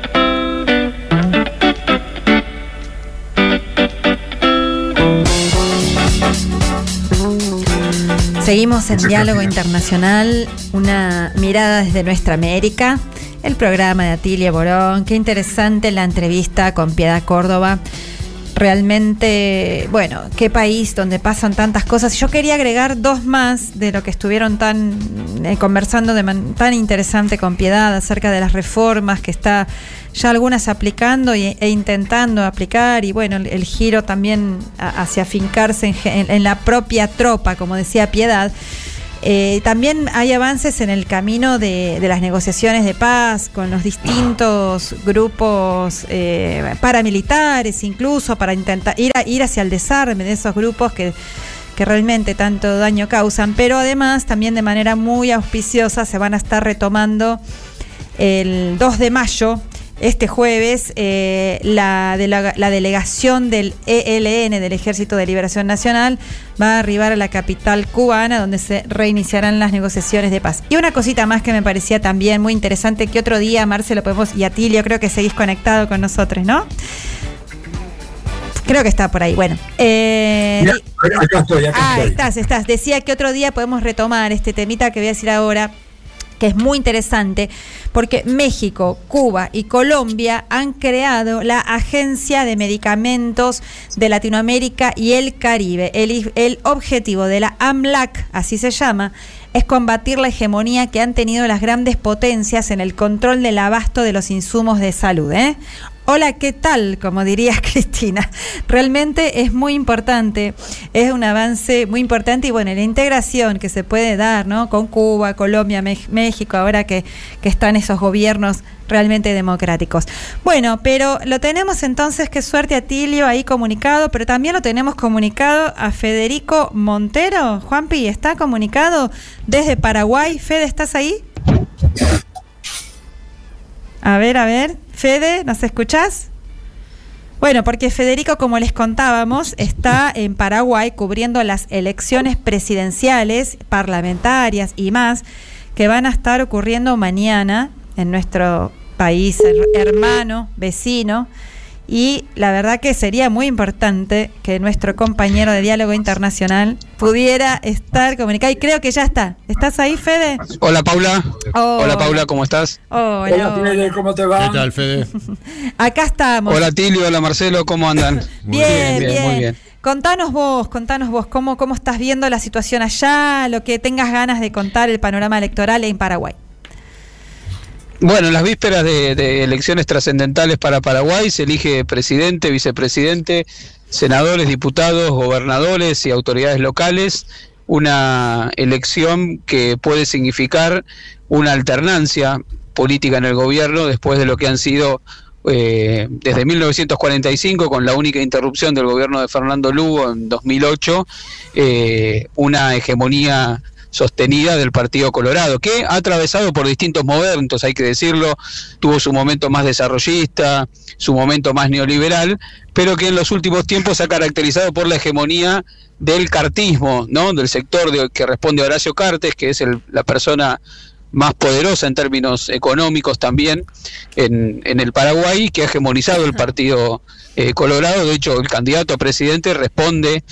Seguimos en Diálogo Internacional, una mirada desde nuestra América, el programa de Atilia Borón. Qué interesante la entrevista con Piedad Córdoba. Realmente, bueno, qué país donde pasan tantas cosas. Yo quería agregar dos más de lo que estuvieron tan eh, conversando de man- tan interesante con Piedad acerca de las reformas que está ya algunas aplicando y- e intentando aplicar y bueno, el, giro también a- hacia fincarse en, en- en la propia tropa, como decía Piedad. Eh, también hay avances en el camino de, de las negociaciones de paz con los distintos grupos eh, paramilitares, incluso para intentar ir, a- ir hacia el desarme de esos grupos que, que realmente tanto daño causan, pero además también de manera muy auspiciosa se van a estar retomando el 2 de mayo, este jueves, eh, la, delega- la delegación del ELN, del Ejército de Liberación Nacional, va a arribar a la capital cubana, donde se reiniciarán las negociaciones de paz. Y una cosita más que me parecía también muy interesante, que otro día, Marcelo, podemos, y Atilio, creo que seguís conectado con nosotros, ¿no? Creo que está por ahí. Bueno, eh, Mira, acá estoy, acá Ah, estoy. estás, estás. Decía que otro día podemos retomar este temita que voy a decir ahora, que es muy interesante, porque México, Cuba y Colombia han creado la Agencia de Medicamentos de Latinoamérica y el Caribe. El, objetivo de la AMLAC, así se llama, es combatir la hegemonía que han tenido las grandes potencias en el control del abasto de los insumos de salud. ¿eh? Hola, ¿qué tal? Como diría Cristina. Realmente es muy importante, es un avance muy importante y bueno, la integración que se puede dar ¿no? con Cuba, Colombia, México, ahora que, que están esos gobiernos realmente democráticos. Bueno, pero lo tenemos entonces, qué suerte a Tilio ahí comunicado, pero también lo tenemos comunicado a Federico Montero. Juanpi, ¿está comunicado desde Paraguay? Fede, ¿estás ahí? A ver, a ver. Fede, ¿nos escuchás? Bueno, porque Federico, como les contábamos, está en Paraguay cubriendo las elecciones presidenciales, parlamentarias y más que van a estar ocurriendo mañana en nuestro país her- hermano, vecino. Y la verdad que sería muy importante que nuestro compañero de diálogo internacional pudiera estar comunicado. Y creo que ya está. ¿Estás ahí, Fede? Hola Paula. Hola. Hola Paula, ¿cómo estás? Hola, Hola, Fede, ¿cómo te va? ¿Qué tal, Fede? Acá estamos. Hola Tilio, hola Marcelo, ¿cómo andan? Bien, bien, muy bien. Contanos vos, contanos vos, cómo, cómo estás viendo la situación allá, lo que tengas ganas de contar el panorama electoral en Paraguay. Bueno, en las vísperas de, de elecciones trascendentales para Paraguay se elige presidente, vicepresidente, senadores, diputados, gobernadores y autoridades locales. Una elección que puede significar una alternancia política en el gobierno después de lo que han sido eh, desde 1945, con la única interrupción del gobierno de Fernando Lugo en 2008, eh, una hegemonía sostenida del Partido Colorado, que ha atravesado por distintos momentos, hay que decirlo, tuvo su momento más desarrollista, su momento más neoliberal, pero que en los últimos tiempos se ha caracterizado por la hegemonía del cartismo, ¿no? del sector de- que responde a Horacio Cartes, que es el- la persona más poderosa en términos económicos también en, en el Paraguay, que ha hegemonizado el Partido eh, Colorado. De hecho, el candidato a presidente responde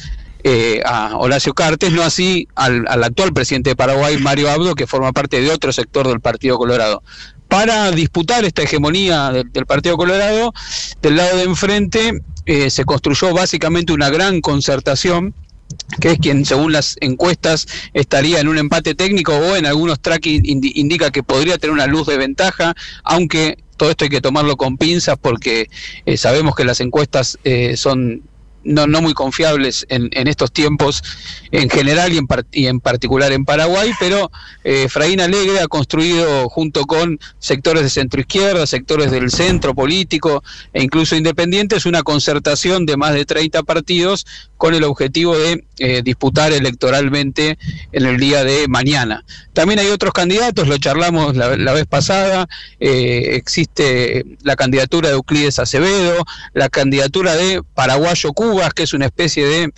eh, a Horacio Cartes, no así al, al actual presidente de Paraguay, Mario Abdo, que forma parte de otro sector del Partido Colorado. Para disputar esta hegemonía del, Partido Colorado, del lado de enfrente eh, se construyó básicamente una gran concertación que es quien según las encuestas estaría en un empate técnico o en algunos tracking indi- indica que podría tener una luz de ventaja, aunque todo esto hay que tomarlo con pinzas porque eh, sabemos que las encuestas son no, no muy confiables en, en estos tiempos en general y en, par- y en particular en Paraguay, pero eh, Alegre ha construido junto con sectores de centro izquierda, sectores del centro político e incluso independientes una concertación de más de 30 partidos con el objetivo de eh, disputar electoralmente en el día de mañana. También hay otros candidatos, lo charlamos la, vez pasada, eh, existe la candidatura de Euclides Acevedo, la candidatura de Paraguayo Que es una especie de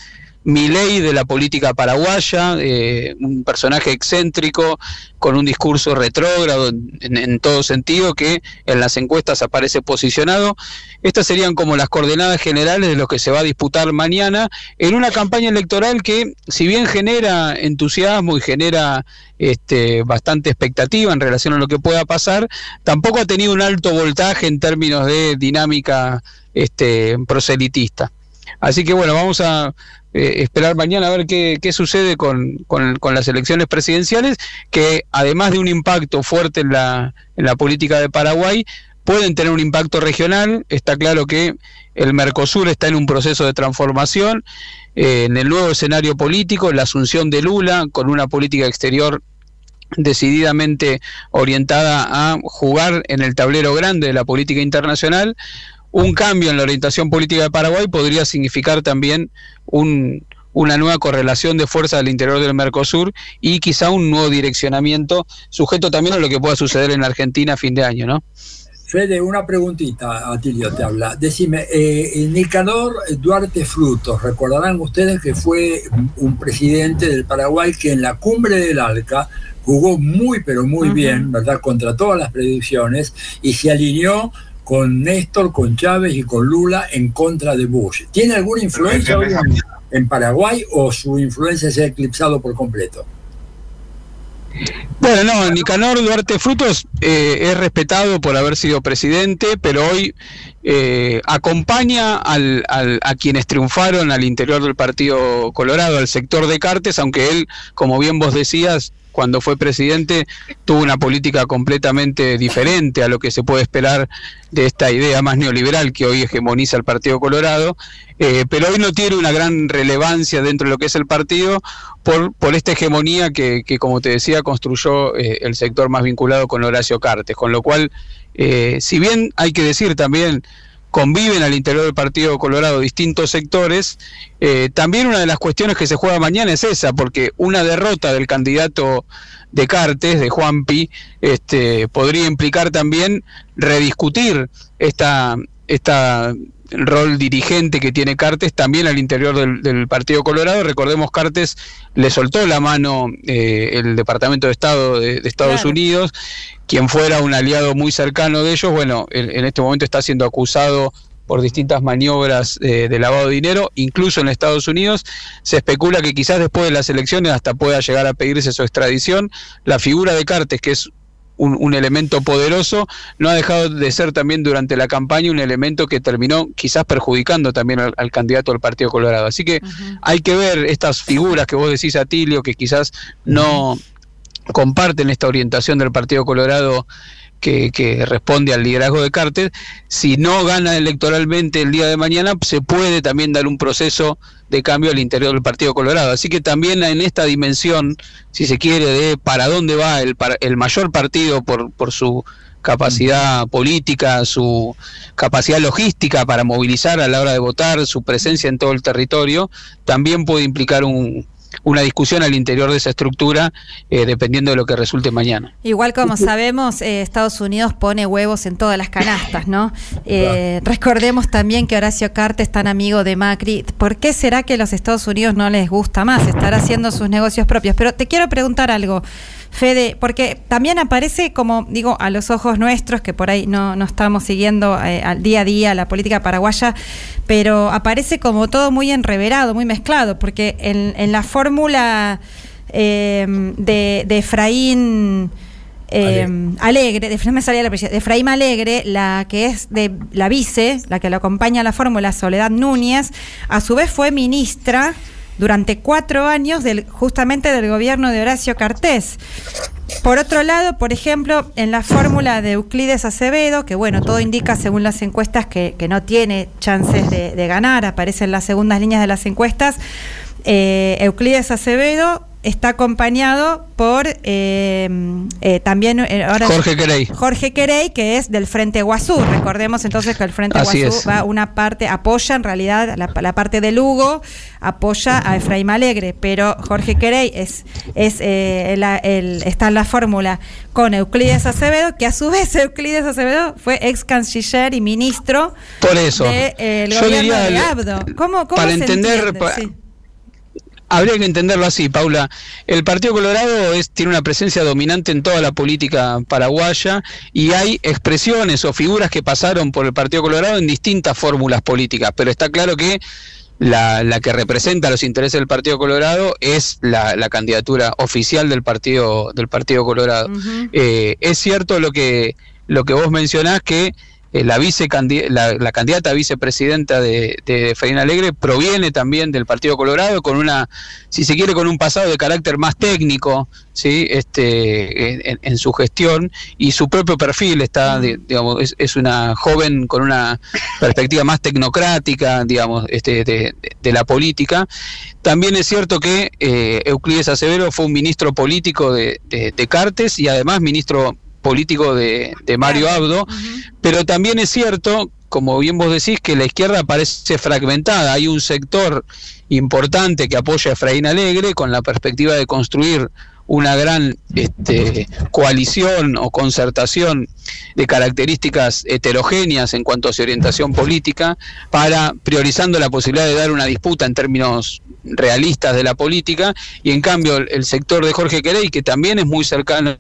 Milei de la política paraguaya, eh, un personaje excéntrico con un discurso retrógrado en, en- en todo sentido que en las encuestas aparece posicionado. Estas serían como las coordenadas generales de lo que se va a disputar mañana en una campaña electoral que, si bien genera entusiasmo y genera este, bastante expectativa en relación a lo que pueda pasar, tampoco ha tenido un alto voltaje en términos de dinámica este, proselitista. Así que bueno, vamos a eh, esperar mañana a ver qué, qué sucede con, con- las elecciones presidenciales, que además de un impacto fuerte en la, en la política de Paraguay, pueden tener un impacto regional. Está claro que el Mercosur está en un proceso de transformación, eh, en el nuevo escenario político, la asunción de Lula con una política exterior decididamente orientada a jugar en el tablero grande de la política internacional, un cambio en la orientación política de Paraguay podría significar también un, una nueva correlación de fuerzas al interior del Mercosur y quizá un nuevo direccionamiento, sujeto también a lo que pueda suceder en Argentina a fin de año, ¿no? Fede, una preguntita, Atilio te habla. Decime, eh, Nicanor Duarte Frutos, recordarán ustedes que fue un presidente del Paraguay que en la cumbre del ALCA jugó muy, pero muy bien, ¿verdad? Contra todas las predicciones y se alineó con Néstor, con Chávez y con Lula en contra de Bush. ¿Tiene alguna influencia hoy en, en Paraguay o su influencia se ha eclipsado por completo? Bueno, no, Nicanor Duarte Frutos eh, es respetado por haber sido presidente, pero hoy eh, acompaña al- al- a quienes triunfaron al interior del Partido Colorado, al sector de Cartes, aunque él, como bien vos decías, cuando fue presidente, tuvo una política completamente diferente a lo que se puede esperar de esta idea más neoliberal que hoy hegemoniza el Partido Colorado, eh, pero hoy no tiene una gran relevancia dentro de lo que es el partido por, por esta hegemonía que, que, como te decía, construyó eh, el sector más vinculado con Horacio Cartes, con lo cual, eh, si bien hay que decir también, conviven al interior del Partido Colorado distintos sectores, eh, también una de las cuestiones que se juega mañana es esa, porque una derrota del candidato de Cartes, de Juanpi, este, podría implicar también rediscutir esta, esta rol dirigente que tiene Cartes también al interior del, del Partido Colorado. Recordemos, Cartes le soltó la mano eh, el Departamento de Estado de, de Estados Claro. Unidos, quien fuera un aliado muy cercano de ellos, bueno, en, en este momento está siendo acusado por distintas maniobras eh, de lavado de dinero, incluso en Estados Unidos. Se especula que quizás después de las elecciones hasta pueda llegar a pedirse su extradición. La figura de Cartes, que es un, un elemento poderoso, no ha dejado de ser también durante la campaña un elemento que terminó quizás perjudicando también al, al candidato del Partido Colorado. Así que hay que ver estas figuras que vos decís, Atilio, que quizás no comparten esta orientación del Partido Colorado que, que responde al liderazgo de Carter, si no gana electoralmente el día de mañana, se puede también dar un proceso de cambio al interior del Partido Colorado. Así que también en esta dimensión, si se quiere, de para dónde va el, el mayor partido por, por su capacidad política, su capacidad logística para movilizar a la hora de votar, su presencia en todo el territorio, también puede implicar un, una discusión al interior de esa estructura, eh, dependiendo de lo que resulte mañana. Igual como sabemos, eh, Estados Unidos pone huevos en todas las canastas, ¿no? Eh, Recordemos también que Horacio Cartes es tan amigo de Macri. ¿Por qué será que a los Estados Unidos no les gusta más estar haciendo sus negocios propios? Pero te quiero preguntar algo. Fede, porque también aparece como, digo, a los ojos nuestros, que por ahí no, no estamos siguiendo eh, al día a día la política paraguaya, pero aparece como todo muy enreverado, muy mezclado, porque en, en la fórmula eh, de, de Efraín... Eh, Alegre, de, salía la de Efraín Alegre, la que es de la vice, la que lo acompaña a la fórmula, Soledad Núñez, a su vez fue ministra durante cuatro años del, justamente del gobierno de Horacio Cartés. Por otro lado, por ejemplo, en la fórmula de Euclides Acevedo, que bueno, todo indica según las encuestas que, que no tiene chances de, de ganar, aparece en las segundas líneas de las encuestas, eh, Euclides Acevedo está acompañado por eh, eh, también eh, ahora Jorge Querey. Jorge Querey, que es del Frente Guazú. Recordemos entonces que el Frente Así Guazú es. va una parte, apoya en realidad la, la parte de Lugo, apoya a Efraín Alegre, pero Jorge Querey es, es la- el- está en la fórmula con Euclides Acevedo, que a su vez Euclides Acevedo fue ex canciller y ministro Por eso. del Yo gobierno diría, de Abdo. ¿Cómo, cómo para se entender, entiende? pa- Sí. Habría que entenderlo así, Paula. El Partido Colorado es, tiene una presencia dominante en toda la política paraguaya y hay expresiones o figuras que pasaron por el Partido Colorado en distintas fórmulas políticas, pero está claro que la, la que representa los intereses del Partido Colorado es la, la candidatura oficial del Partido del Partido Colorado. Eh, es cierto lo que lo que vos mencionás que eh, la, vicecandi- la, candidata a vicepresidenta de, de Efraín Alegre proviene también del Partido Colorado con una, si se quiere, con un pasado de carácter más técnico, sí, este, en, su gestión y su propio perfil está, di- digamos, es, una joven con una perspectiva más tecnocrática, digamos, este, de, de- la política. También es cierto que eh, Euclides Acevedo fue un ministro político de, de Cartes y además ministro político de, de Mario Abdo, pero también es cierto, como bien vos decís, que la izquierda parece fragmentada. Hay un sector importante que apoya a Efraín Alegre con la perspectiva de construir una gran este, coalición o concertación de características heterogéneas en cuanto a su orientación política, para priorizando la posibilidad de dar una disputa en términos realistas de la política, y en cambio el, sector de Jorge Querey, que también es muy cercano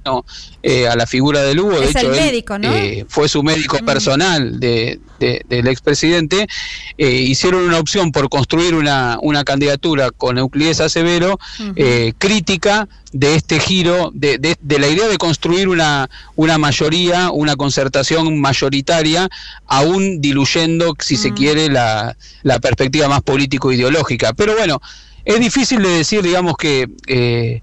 eh, a la figura de Lugo, de Es hecho el él, médico, ¿no? eh, fue su médico personal de, de- del expresidente, eh, hicieron una opción por construir una, una candidatura con Euclides Acevedo eh, crítica de este giro, de, de- de la idea de construir una, una mayoría, una concertación mayoritaria, aún diluyendo, si se quiere, la, la perspectiva más político-ideológica. Pero bueno, es difícil de decir, digamos, que... eh,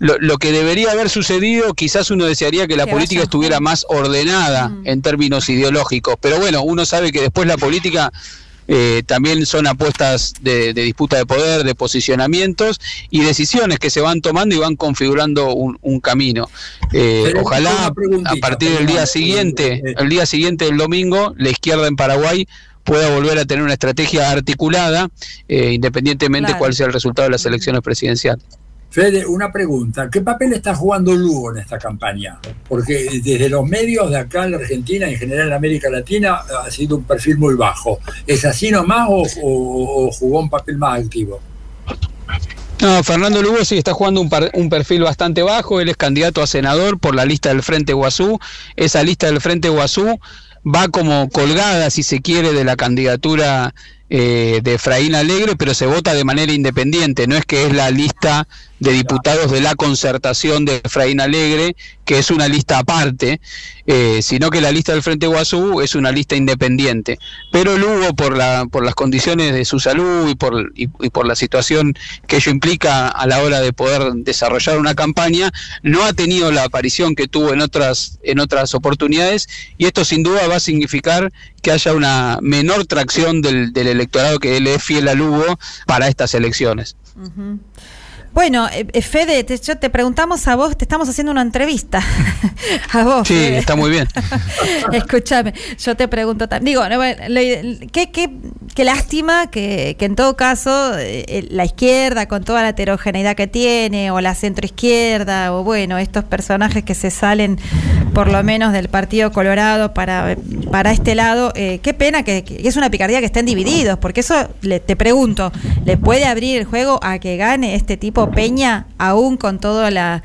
lo, lo que debería haber sucedido, quizás uno desearía que la Que política vaya estuviera más ordenada en términos ideológicos, pero bueno, uno sabe que después la política eh, también son apuestas de, de disputa de poder, de posicionamientos y decisiones que se van tomando y van configurando un, un camino. Eh, ojalá a partir del día eh, siguiente, eh, el día siguiente del domingo, la izquierda en Paraguay pueda volver a tener una estrategia articulada, eh, independientemente Claro. cuál sea el resultado de las elecciones presidenciales. Fede, una pregunta. ¿Qué papel está jugando Lugo en esta campaña? Porque desde los medios de acá en la Argentina en general en América Latina ha sido un perfil muy bajo. ¿Es así nomás o, jugó un papel más activo? No, Fernando Lugo sí está jugando un perfil bastante bajo. Él es candidato a senador por la lista del Frente Guazú. Esa lista del Frente Guazú va como colgada, si se quiere, de la candidatura eh, de Efraín Alegre, pero se vota de manera independiente. No es que es la lista de diputados de la concertación de Efraín Alegre, que es una lista aparte, eh, sino que la lista del Frente Guazú es una lista independiente. Pero Lugo, por, la, por las condiciones de su salud y por, y, por la situación que ello implica a la hora de poder desarrollar una campaña, no ha tenido la aparición que tuvo en otras, en otras oportunidades y esto sin duda va a significar que haya una menor tracción del, del electorado que le es fiel a Lugo para estas elecciones. Bueno, eh, eh, Fede, te, yo te preguntamos a vos, te estamos haciendo una entrevista. a vos. Sí, Fede. está muy bien. Escúchame, yo te pregunto también. Digo, no, bueno, lo- qué, qué, qué lástima que, que en todo caso eh, eh, la izquierda, con toda la heterogeneidad que tiene, o la centroizquierda, o bueno, estos personajes que se salen por lo menos del Partido Colorado para, para este lado, eh, qué pena que, que es una picardía que estén divididos, porque eso, le, te pregunto, ¿le puede abrir el juego a que gane este tipo Peña, aún con toda la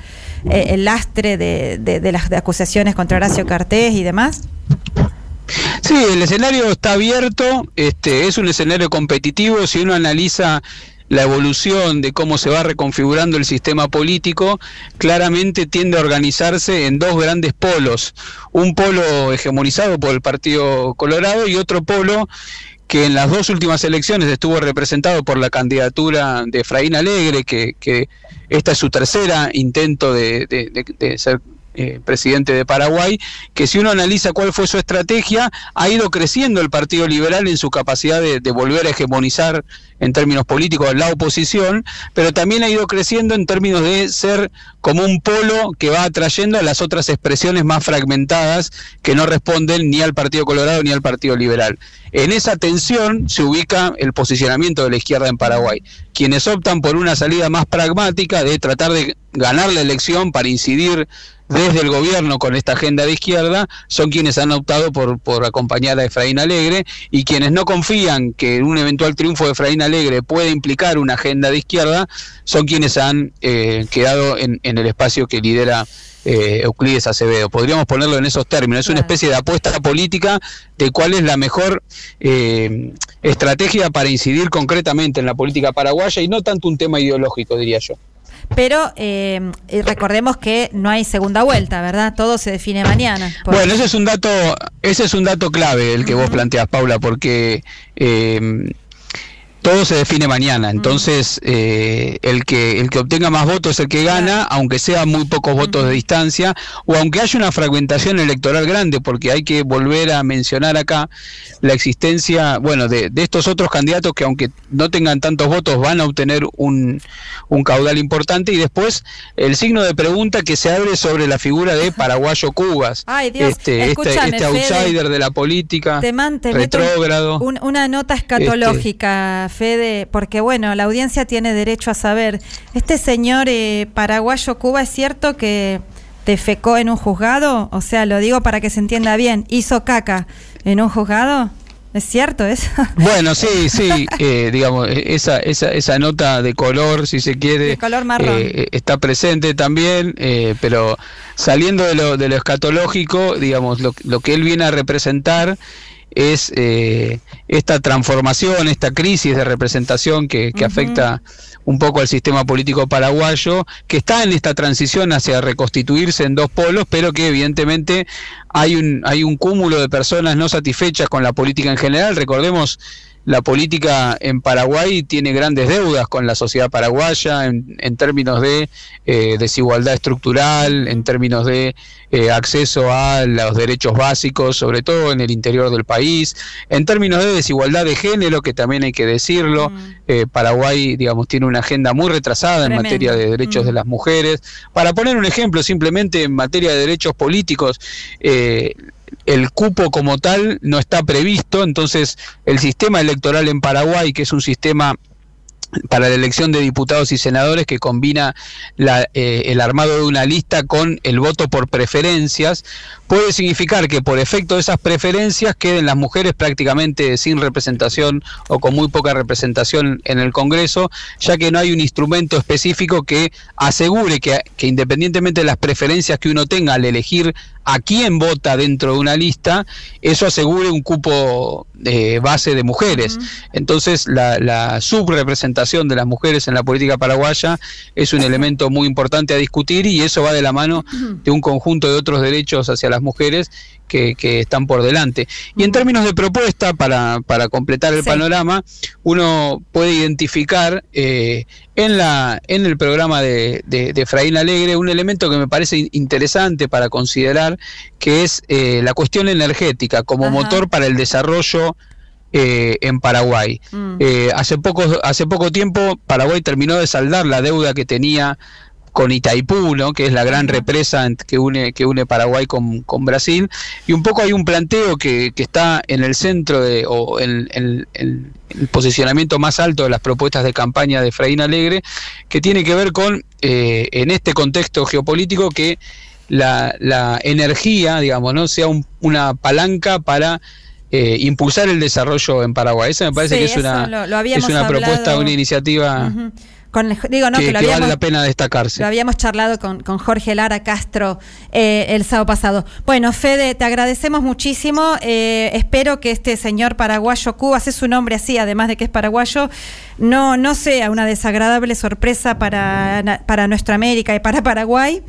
eh, el lastre de las acusaciones contra Horacio Cartés y demás? Sí, el escenario está abierto, este, es un escenario competitivo, si uno analiza la evolución de cómo se va reconfigurando el sistema político, claramente tiende a organizarse en dos grandes polos, un polo hegemonizado por el Partido Colorado y otro polo que en las dos últimas elecciones estuvo representado por la candidatura de Efraín Alegre, que, que esta es su tercera intento de, de- de- de ser eh, presidente de Paraguay, que si uno analiza cuál fue su estrategia, ha ido creciendo el Partido Liberal en su capacidad de, de volver a hegemonizar en términos políticos la oposición, pero también ha ido creciendo en términos de ser como un polo que va atrayendo a las otras expresiones más fragmentadas que no responden ni al Partido Colorado ni al Partido Liberal. En esa tensión se ubica el posicionamiento de la izquierda en Paraguay. Quienes optan por una salida más pragmática de tratar de ganar la elección para incidir desde el gobierno con esta agenda de izquierda son quienes han optado por, por acompañar a Efraín Alegre y quienes no confían que un eventual triunfo de Efraín Alegre puede implicar una agenda de izquierda son quienes han eh, quedado en, en el espacio que lidera eh, Euclides Acevedo. Podríamos ponerlo en esos términos. Es una especie de apuesta política de cuál es la mejor eh, estrategia para incidir concretamente en la política paraguaya y no tanto un tema ideológico, diría yo. Pero eh, eh, recordemos que no hay segunda vuelta, ¿verdad? Todo se define mañana. Por- Bueno, ese es un dato, ese es un dato clave el que vos planteas, Paula, porque eh, todo se define mañana. Entonces, eh, el que el que obtenga más votos es el que gana, aunque sea muy pocos votos de distancia, o aunque haya una fragmentación electoral grande, porque hay que volver a mencionar acá la existencia, bueno, de, de estos otros candidatos que aunque no tengan tantos votos van a obtener un, un caudal importante y después el signo de pregunta que se abre sobre la figura de Paraguayo Cubas. Ay, Dios, este, este, este Fede. outsider de la política, Te man- te meto retrógrado. un- una nota escatológica, Fede, porque bueno, la audiencia tiene derecho a saber. Este señor eh, paraguayo Cuba, ¿es cierto que defecó en un juzgado? O sea, lo digo para que se entienda bien, hizo caca en un juzgado. ¿Es cierto eso? Bueno, sí, sí, eh, digamos, eh, esa, esa, esa nota de color, si se quiere, De color marrón. eh, está presente también, eh, pero saliendo de lo, de lo escatológico, digamos, lo, lo que él viene a representar es eh, esta transformación, esta crisis de representación que, que afecta un poco al sistema político paraguayo, que está en esta transición hacia reconstituirse en dos polos, pero que evidentemente hay un, hay un cúmulo de personas no satisfechas con la política en general. Recordemos, la política en Paraguay tiene grandes deudas con la sociedad paraguaya en, en términos de eh, desigualdad estructural, en términos de eh, acceso a los derechos básicos, sobre todo en el interior del país, en términos de desigualdad de género, que también hay que decirlo, eh, Paraguay, digamos, tiene una agenda muy retrasada en materia de derechos de las mujeres. Para poner un ejemplo, simplemente en materia de derechos políticos, eh, el cupo como tal no está previsto, entonces el sistema electoral en Paraguay, que es un sistema para la elección de diputados y senadores que combina la, eh, el armado de una lista con el voto por preferencias, puede significar que por efecto de esas preferencias queden las mujeres prácticamente sin representación o con muy poca representación en el Congreso, ya que no hay un instrumento específico que asegure que, que independientemente de las preferencias que uno tenga al elegir a quién vota dentro de una lista, eso asegure un cupo de base de mujeres. Entonces, la, la subrepresentación de las mujeres en la política paraguaya es un elemento muy importante a discutir y eso va de la mano de un conjunto de otros derechos hacia las mujeres que, que están por delante. Y en términos de propuesta, para, para completar el panorama, uno puede identificar eh, en, la, en el programa de, de, de Efraín Alegre un elemento que me parece in- interesante para considerar, que es eh, la cuestión energética como motor para el desarrollo eh, en Paraguay. Eh, hace, poco, hace poco tiempo Paraguay terminó de saldar la deuda que tenía con Itaipú, ¿no? que es la gran represa que une, que une Paraguay con, con Brasil, y un poco hay un planteo que, que está en el centro de, o en, en- en el posicionamiento más alto de las propuestas de campaña de Efraín Alegre, que tiene que ver con, eh, en este contexto geopolítico, que la, la energía, digamos, ¿no? sea un- una palanca para eh, impulsar el desarrollo en Paraguay. Esa me parece Sí, que es una, lo- lo es una propuesta, una iniciativa. Con, digo, no, que, que lo que habíamos, vale la pena destacarse. lo habíamos charlado con, con Jorge Lara Castro eh, el sábado pasado. Bueno, Fede, te agradecemos muchísimo. eh, espero que este señor paraguayo Cubas, es su nombre así, además de que es paraguayo, no, no sea una desagradable sorpresa para, para nuestra América y para Paraguay.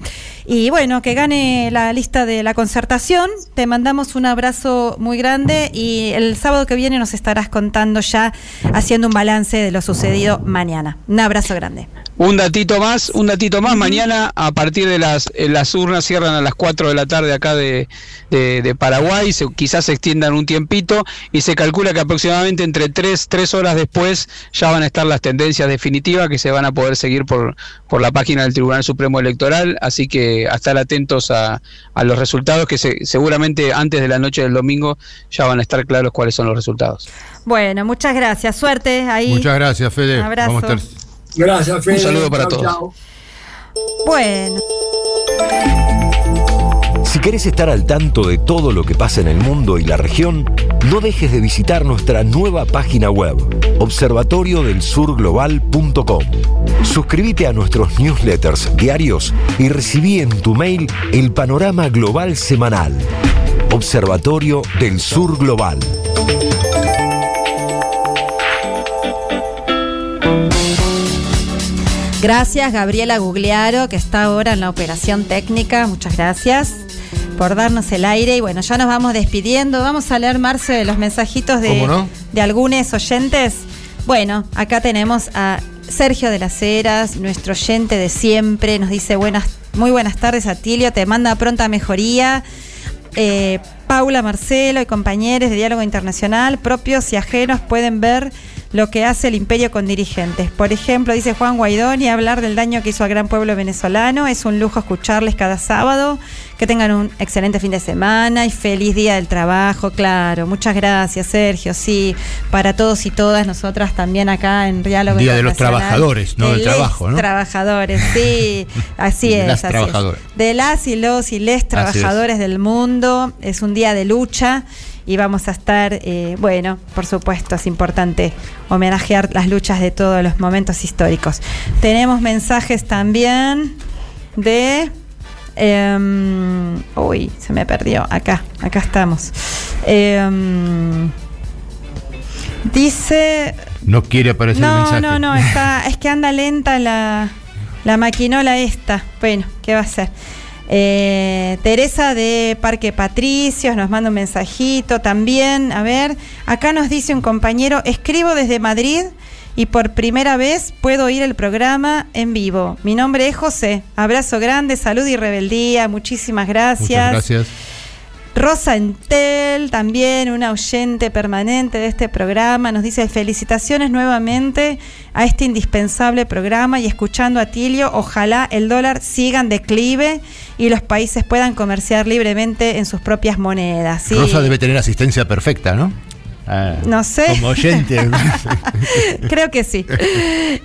Y bueno, que gane la lista de la concertación. Te mandamos un abrazo muy grande y el sábado que viene nos estarás contando ya, haciendo un balance de lo sucedido mañana. Un abrazo grande. Un datito más, un datito más. Mañana, a partir de las, eh, las urnas cierran a las 4 de la tarde acá de, de- de Paraguay, se- quizás se extiendan un tiempito y se calcula que aproximadamente entre 3, tres horas después ya van a estar las tendencias definitivas que se van a poder seguir por, por la página del Tribunal Supremo Electoral. Así que a estar atentos a, a los resultados que se- seguramente antes de la noche del domingo ya van a estar claros cuáles son los resultados. Bueno, muchas gracias. Suerte ahí. Muchas gracias, Fede. Abrazo. Vamos a estar Gracias, Fede. Un saludo para Chau, todos. chau. Bueno. Si querés estar al tanto de todo lo que pasa en el mundo y la región, no dejes de visitar nuestra nueva página web, observatoriodelsurglobal.com. Suscríbete a nuestros newsletters diarios y recibí en tu mail el panorama global semanal. Observatorio del Sur Global. Gracias, Gabriela Gugliaro, que está ahora en la operación técnica. Muchas gracias por darnos el aire. Y bueno, ya nos vamos despidiendo. Vamos a leer, Marce, los mensajitos de, ¿Cómo no? de algunos oyentes. Bueno, acá tenemos a Sergio de las Heras, nuestro oyente de siempre. Nos dice buenas, muy buenas tardes, Atilio. Te manda pronta mejoría. Eh, Paula, Marcelo y compañeros de Diálogo Internacional, propios y ajenos, pueden ver lo que hace el imperio con dirigentes. Por ejemplo, dice Juan Guaidó, y hablar del daño que hizo al gran pueblo venezolano. Es un lujo escucharles cada sábado. Que tengan un excelente fin de semana y feliz día del trabajo. Claro, muchas gracias, Sergio. Sí, para todos y todas nosotras también acá en Diálogo Día de los trabajadores, no del trabajo, ¿no? Trabajadores, sí, así De es. las así es. De las y los y les es. trabajadores del mundo. Es un día de lucha y vamos a estar, eh, bueno, por supuesto, es importante homenajear las luchas de todos los momentos históricos. Tenemos mensajes también de... em, uy, se me perdió. Acá, acá estamos. Em, dice No quiere aparecer el no, mensaje. no, no, está, es que anda lenta la, la maquinola esta. Bueno, ¿qué va a ser? Eh, Teresa de Parque Patricios nos manda un mensajito también. A ver, acá nos dice un compañero, escribo desde Madrid y por primera vez puedo oír el programa en vivo. Mi nombre es José. Abrazo grande, salud y rebeldía. Muchísimas gracias. Muchas gracias. Rosa Entel, también una oyente permanente de este programa, nos dice felicitaciones nuevamente a este indispensable programa y escuchando a Tilio, ojalá el dólar siga en declive y los países puedan comerciar libremente en sus propias monedas. Sí. Rosa debe tener asistencia perfecta, ¿no? Ah, No sé. Como oyente. Creo que sí.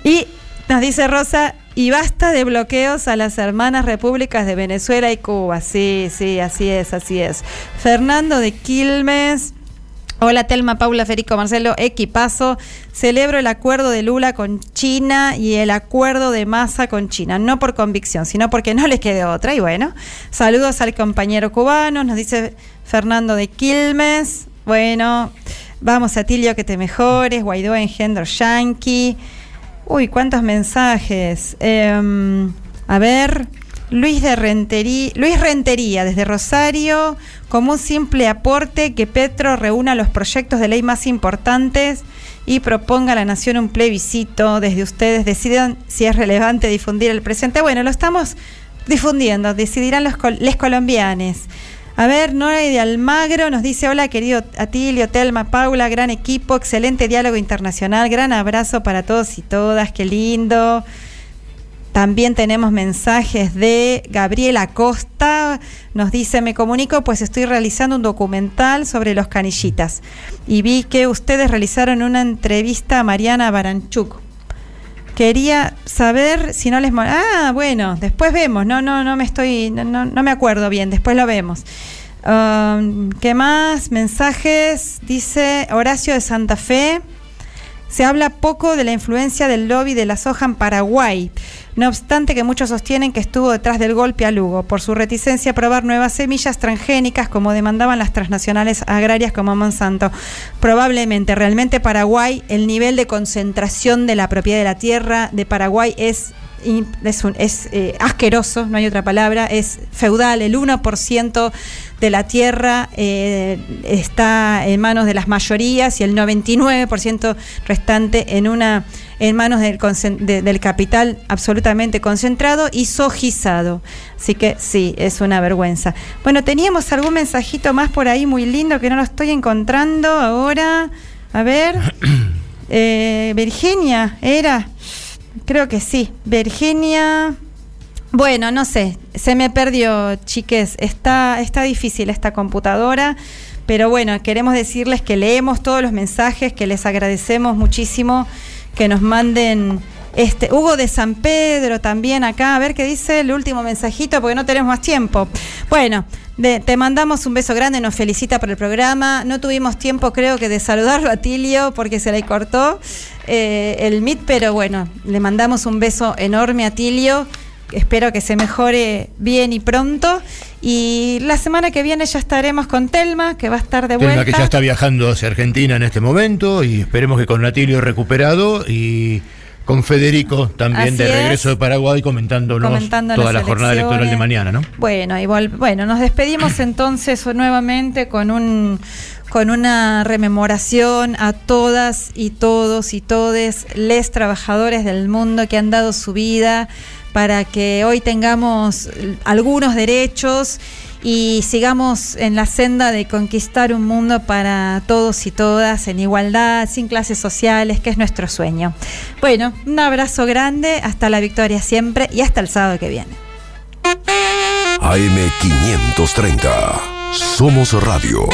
Y nos dice Rosa, y basta de bloqueos a las hermanas repúblicas de Venezuela y Cuba. Sí, sí, así es, así es. Fernando de Quilmes. Hola Telma, Paula, Federico, Marcelo, equipazo. Celebro el acuerdo de Lula con China y el acuerdo de Massa con China. No por convicción, sino porque no les quede otra. Y bueno, saludos al compañero cubano, nos dice Fernando de Quilmes. Bueno, vamos a Tilio que te mejores. Guaidó engendro yanqui. Uy, cuántos mensajes. Em, a ver, Luis de Rentería, Luis Rentería desde Rosario, como un simple aporte que Petro reúna los proyectos de ley más importantes y proponga a la nación un plebiscito. Desde ustedes decidan si es relevante difundir el presente. Bueno, lo estamos difundiendo, decidirán los col- les colombianos. A ver, Nora de Almagro nos dice, hola querido Atilio, Telma, Paula, gran equipo, excelente diálogo internacional, gran abrazo para todos y todas, qué lindo. También tenemos mensajes de Gabriela Costa, nos dice, me comunico pues estoy realizando un documental sobre los canillitas y vi que ustedes realizaron una entrevista a Mariana Baranchuk. Quería saber si no les... Ah, bueno, después vemos, no, no, no me estoy, no, no, no me acuerdo bien, después lo vemos. Um, ¿Qué más? Mensajes, dice Horacio de Santa Fe. Se habla poco de la influencia del lobby de la soja en Paraguay, no obstante que muchos sostienen que estuvo detrás del golpe a Lugo por su reticencia a probar nuevas semillas transgénicas como demandaban las transnacionales agrarias como Monsanto. Probablemente, realmente Paraguay, el nivel de concentración de la propiedad de la tierra de Paraguay es es, es eh, asqueroso, no hay otra palabra, es feudal, el 1% de la tierra eh, está en manos de las mayorías y el 99% restante en una en manos del, del capital absolutamente concentrado y sojizado. Así que sí, es una vergüenza. Bueno, teníamos algún mensajito más por ahí muy lindo que no lo estoy encontrando ahora. A ver. Eh, Virginia, era. Creo que sí. Virginia. Bueno, no sé, se me perdió, chiques. Está, está difícil esta computadora, pero bueno, queremos decirles que leemos todos los mensajes, que les agradecemos muchísimo que nos manden. Este, Hugo de San Pedro también acá, a ver qué dice el último mensajito, porque no tenemos más tiempo. Bueno, te mandamos un beso grande, nos felicita por el programa. No tuvimos tiempo, creo que, de saludarlo a Tilio porque se le cortó eh, el MIT, pero bueno, le mandamos un beso enorme a Tilio espero que se mejore bien y pronto. Y la semana que viene ya estaremos con Telma, que va a estar de vuelta. Telma que ya está viajando hacia Argentina en este momento y esperemos que con Natilio recuperado y con Federico también de regreso de Paraguay comentándonos, toda la jornada electoral de mañana, ¿no? Bueno, igual, bueno, nos despedimos entonces nuevamente con un con una rememoración a todas y todos y todes les trabajadores del mundo que han dado su vida para que hoy tengamos algunos derechos y sigamos en la senda de conquistar un mundo para todos y todas en igualdad, sin clases sociales, que es nuestro sueño. Bueno, un abrazo grande, hasta la victoria siempre y hasta el sábado que viene. AM530, Somos Radio.